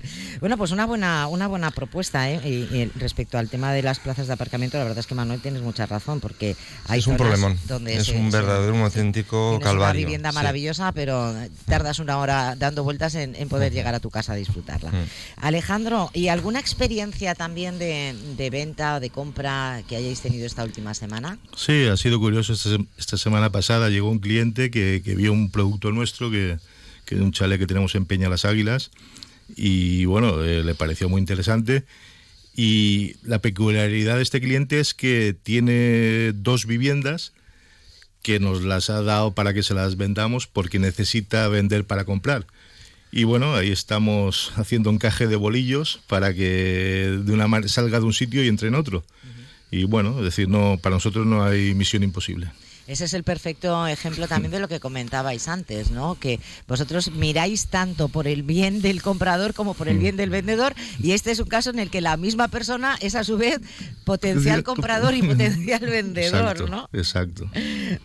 Bueno, pues una buena, una buena propuesta ¿eh? Y- y respecto al tema de las plazas de aparcamiento. La verdad es que Manuel tienes mucha razón porque hay es un problemón, donde es se- un verdadero, un auténtico tienes una calvario. vivienda sí. maravillosa, pero tardas una hora dando vueltas en, en poder llegar a tu casa a disfrutarla. Mm. Alejandro, ¿y alguna experiencia también de, de venta o de compra que hayáis tenido esta última semana? Sí, ha sido curioso. Esta, se- esta semana pasada llegó un cliente que, que vio un producto nuestro, que, que es un chalet que tenemos en Peña Las Águilas, y bueno, eh, le pareció muy interesante. Y la peculiaridad de este cliente es que tiene dos viviendas que nos las ha dado para que se las vendamos porque necesita vender para comprar. Y bueno, ahí estamos haciendo encaje de bolillos para que de una salga de un sitio y entre en otro. Y bueno, es decir, no, para nosotros no hay misión imposible. Ese es el perfecto ejemplo también de lo que comentabais antes, ¿no? Que vosotros miráis tanto por el bien del comprador como por el bien del vendedor y este es un caso en el que la misma persona es a su vez potencial comprador y potencial (laughs) vendedor, exacto, ¿no? Exacto.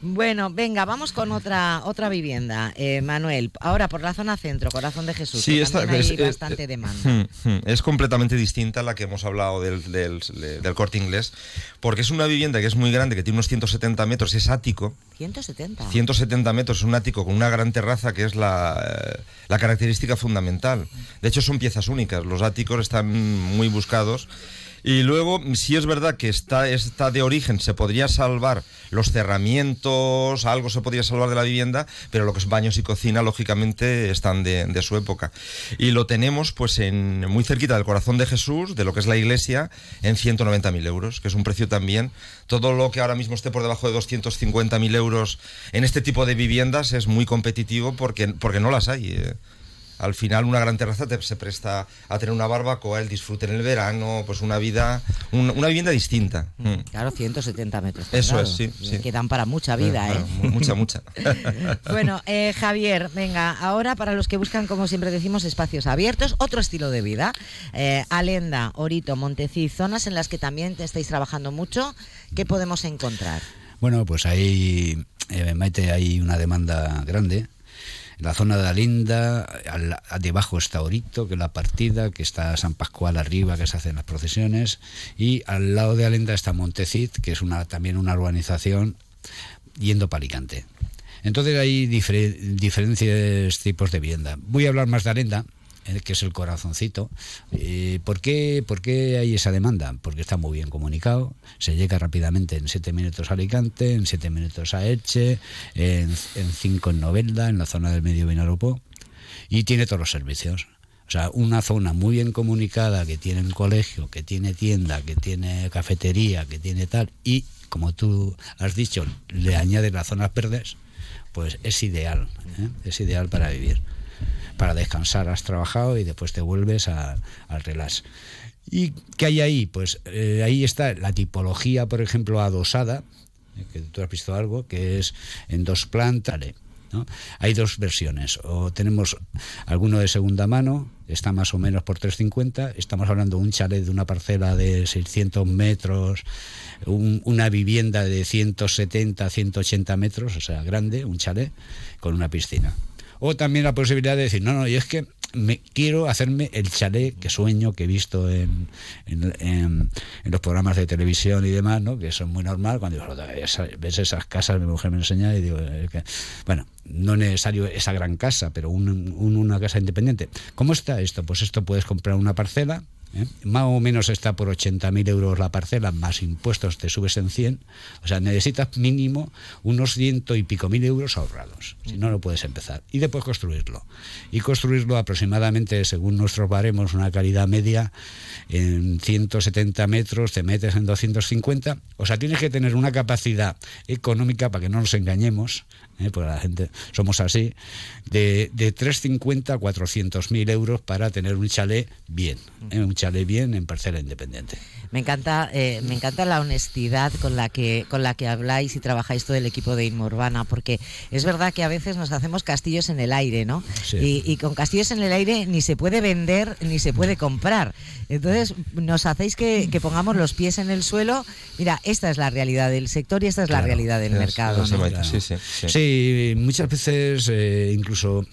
Bueno, venga, vamos con otra otra vivienda. Eh, Manuel, ahora por la zona centro, Corazón de Jesús, que esta- hay es- eh, bastante eh, demanda. hmm, hmm, Es completamente distinta a la que hemos hablado del, del- del corte inglés, porque es una vivienda que es muy grande, que tiene unos 170 metros, es ático. 170. 170 metros, un ático con una gran terraza que es la, eh, la característica fundamental. De hecho, son piezas únicas. Los áticos están muy buscados Y luego, si es verdad que está, está de origen, se podría salvar los cerramientos, algo se podría salvar de la vivienda, pero lo que es baños y cocina, lógicamente, están de, de su época. Y lo tenemos pues en muy cerquita del corazón de Jesús, de lo que es la iglesia, en 190.000 euros, que es un precio también. Todo lo que ahora mismo esté por debajo de 250.000 euros en este tipo de viviendas es muy competitivo porque, porque no las hay. eh. Al final una gran terraza te- se presta a tener una barbacoa, el disfrute en el verano, pues una vida, un- una vivienda distinta. Mm. Claro, 170 metros. Eso es, sí, sí. Que dan para mucha vida, Bueno, ¿eh? mu- mucha, mucha. (laughs) Bueno, eh, Javier, venga, ahora para los que buscan, como siempre decimos, espacios abiertos, otro estilo de vida. Eh, Alenda, Orito, Montecid, zonas en las que también te estáis trabajando mucho, ¿qué podemos encontrar? Bueno, pues ahí, eh, Maite, hay una demanda grande. La zona de la Linda, al- debajo está Orito, que es la partida, que está San Pascual arriba, que se hacen las procesiones, y al lado de Alenda está Montecid, que es una, también una urbanización yendo para Alicante. Entonces hay difere- diferentes tipos de vivienda. Voy a hablar más de Alenda, que es el corazoncito. Eh, ¿por, qué, ¿Por qué hay esa demanda? Porque está muy bien comunicado, se llega rápidamente en 7 minutos a Alicante, en 7 minutos a Elche, en 5 en Novelda, en la zona del medio Vinalopó, y tiene todos los servicios. O sea, una zona muy bien comunicada, que tiene un colegio, que tiene tienda, que tiene cafetería, que tiene tal, y como tú has dicho, le añades las zonas verdes, pues es ideal, ¿eh? es ideal para vivir para descansar, has trabajado y después te vuelves al relax. ¿Y qué hay ahí? Pues eh, ahí está la tipología, por ejemplo, adosada, eh, que tú has visto algo, que es en dos plantas. ¿no? Hay dos versiones. O tenemos alguno de segunda mano, está más o menos por 350. Estamos hablando de un chalet de una parcela de 600 metros, un- una vivienda de 170, 180 metros, o sea, grande, un chalet, con una piscina. O también la posibilidad de decir, no, no, y es que me quiero hacerme el chalet que sueño, que he visto en, en- los programas de televisión y demás, ¿no? que son muy normal. Cuando digo, "Joder, esa- ves esas casas, mi mujer me enseña y digo, "Es que-". bueno, no es necesario esa gran casa, pero un- una casa independiente. ¿Cómo está esto? Pues esto puedes comprar una parcela, ¿eh? Más o menos está por 80.000 euros la parcela, más impuestos te subes en 100. O sea, necesitas mínimo unos ciento y pico mil euros ahorrados. Si no, no puedes empezar. Y después construirlo. Y construirlo aproximadamente, según nuestros baremos, una calidad media en 170 metros, te metes en 250. O sea, tienes que tener una capacidad económica, para que no nos engañemos, ¿eh? porque la gente somos así, de, de 350 a 400 mil euros para tener un chalet bien, ¿eh? un chalet bien en parcela independiente. Me encanta, eh, me encanta la honestidad con la que con la que habláis y trabajáis todo el equipo de Inmo Urbana, porque es verdad que a veces nos hacemos castillos en el aire, ¿no? Sí. Y, y con castillos en el aire ni se puede vender ni se puede comprar. Entonces nos hacéis que, que pongamos los pies en el suelo. Mira, esta es la realidad del sector y esta es la realidad del es- mercado. sí, sí, sí. Sí, muchas veces eh, incluso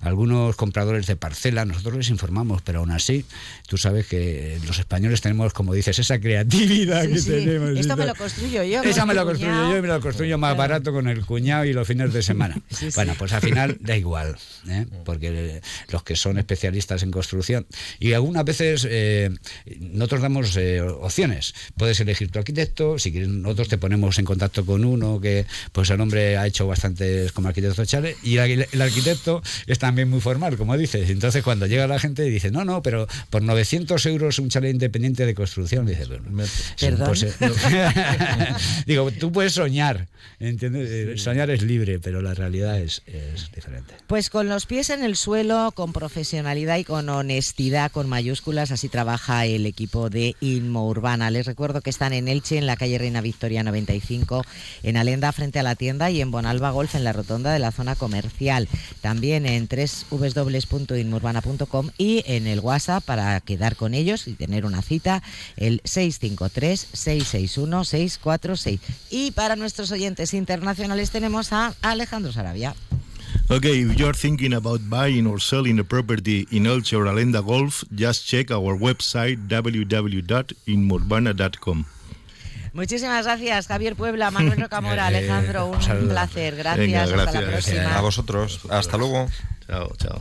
algunos compradores de parcela, nosotros les informamos, pero aún así, tú sabes que los españoles tenemos, como dices, esa creatividad Sí, que sí. tenemos. y Esto me lo construyo yo. Esa me la construyo cuñado. yo y me la construyo más barato con el cuñado y los fines de semana. (laughs) Sí. Bueno, pues al final da igual, ¿eh? porque los que son especialistas en construcción. Y algunas veces eh, nosotros damos eh, opciones. Puedes elegir tu arquitecto, si quieres, nosotros te ponemos en contacto con uno que, pues el hombre ha hecho como arquitecto chale, y el, el arquitecto es también muy formal, como dices. Entonces cuando llega la gente dice, no, no, pero por 900 euros un chalet independiente de construcción, dice, "Pero, es Perdón. imposible". (laughs) (laughs) Digo, tú puedes soñar, ¿entiendes? Eh, Soñar es libre, pero la realidad es, es diferente. Pues con los pies en el suelo, con profesionalidad y con honestidad, con mayúsculas, así trabaja el equipo de Inmo Urbana. Les recuerdo que están en Elche, en la calle Reina Victoria 95, en Alenda frente a la tienda y en Bonalba En la rotonda de la zona comercial. También en www.inmourbana.com y en el WhatsApp para quedar con ellos y tener una cita, el 653-661-646. Y para nuestros oyentes internacionales tenemos a Alejandro Sarabia. Okay, if you're thinking about buying or selling a property in Elche or Alenda Golf, just check our website www.inmurbana.com. Muchísimas gracias, Javier Puebla, Manuel (laughs) Rocamora, Eh, Alejandro, un placer. Gracias, Venga, hasta la gracias. próxima. A vosotros. Hasta luego. Chao, chao.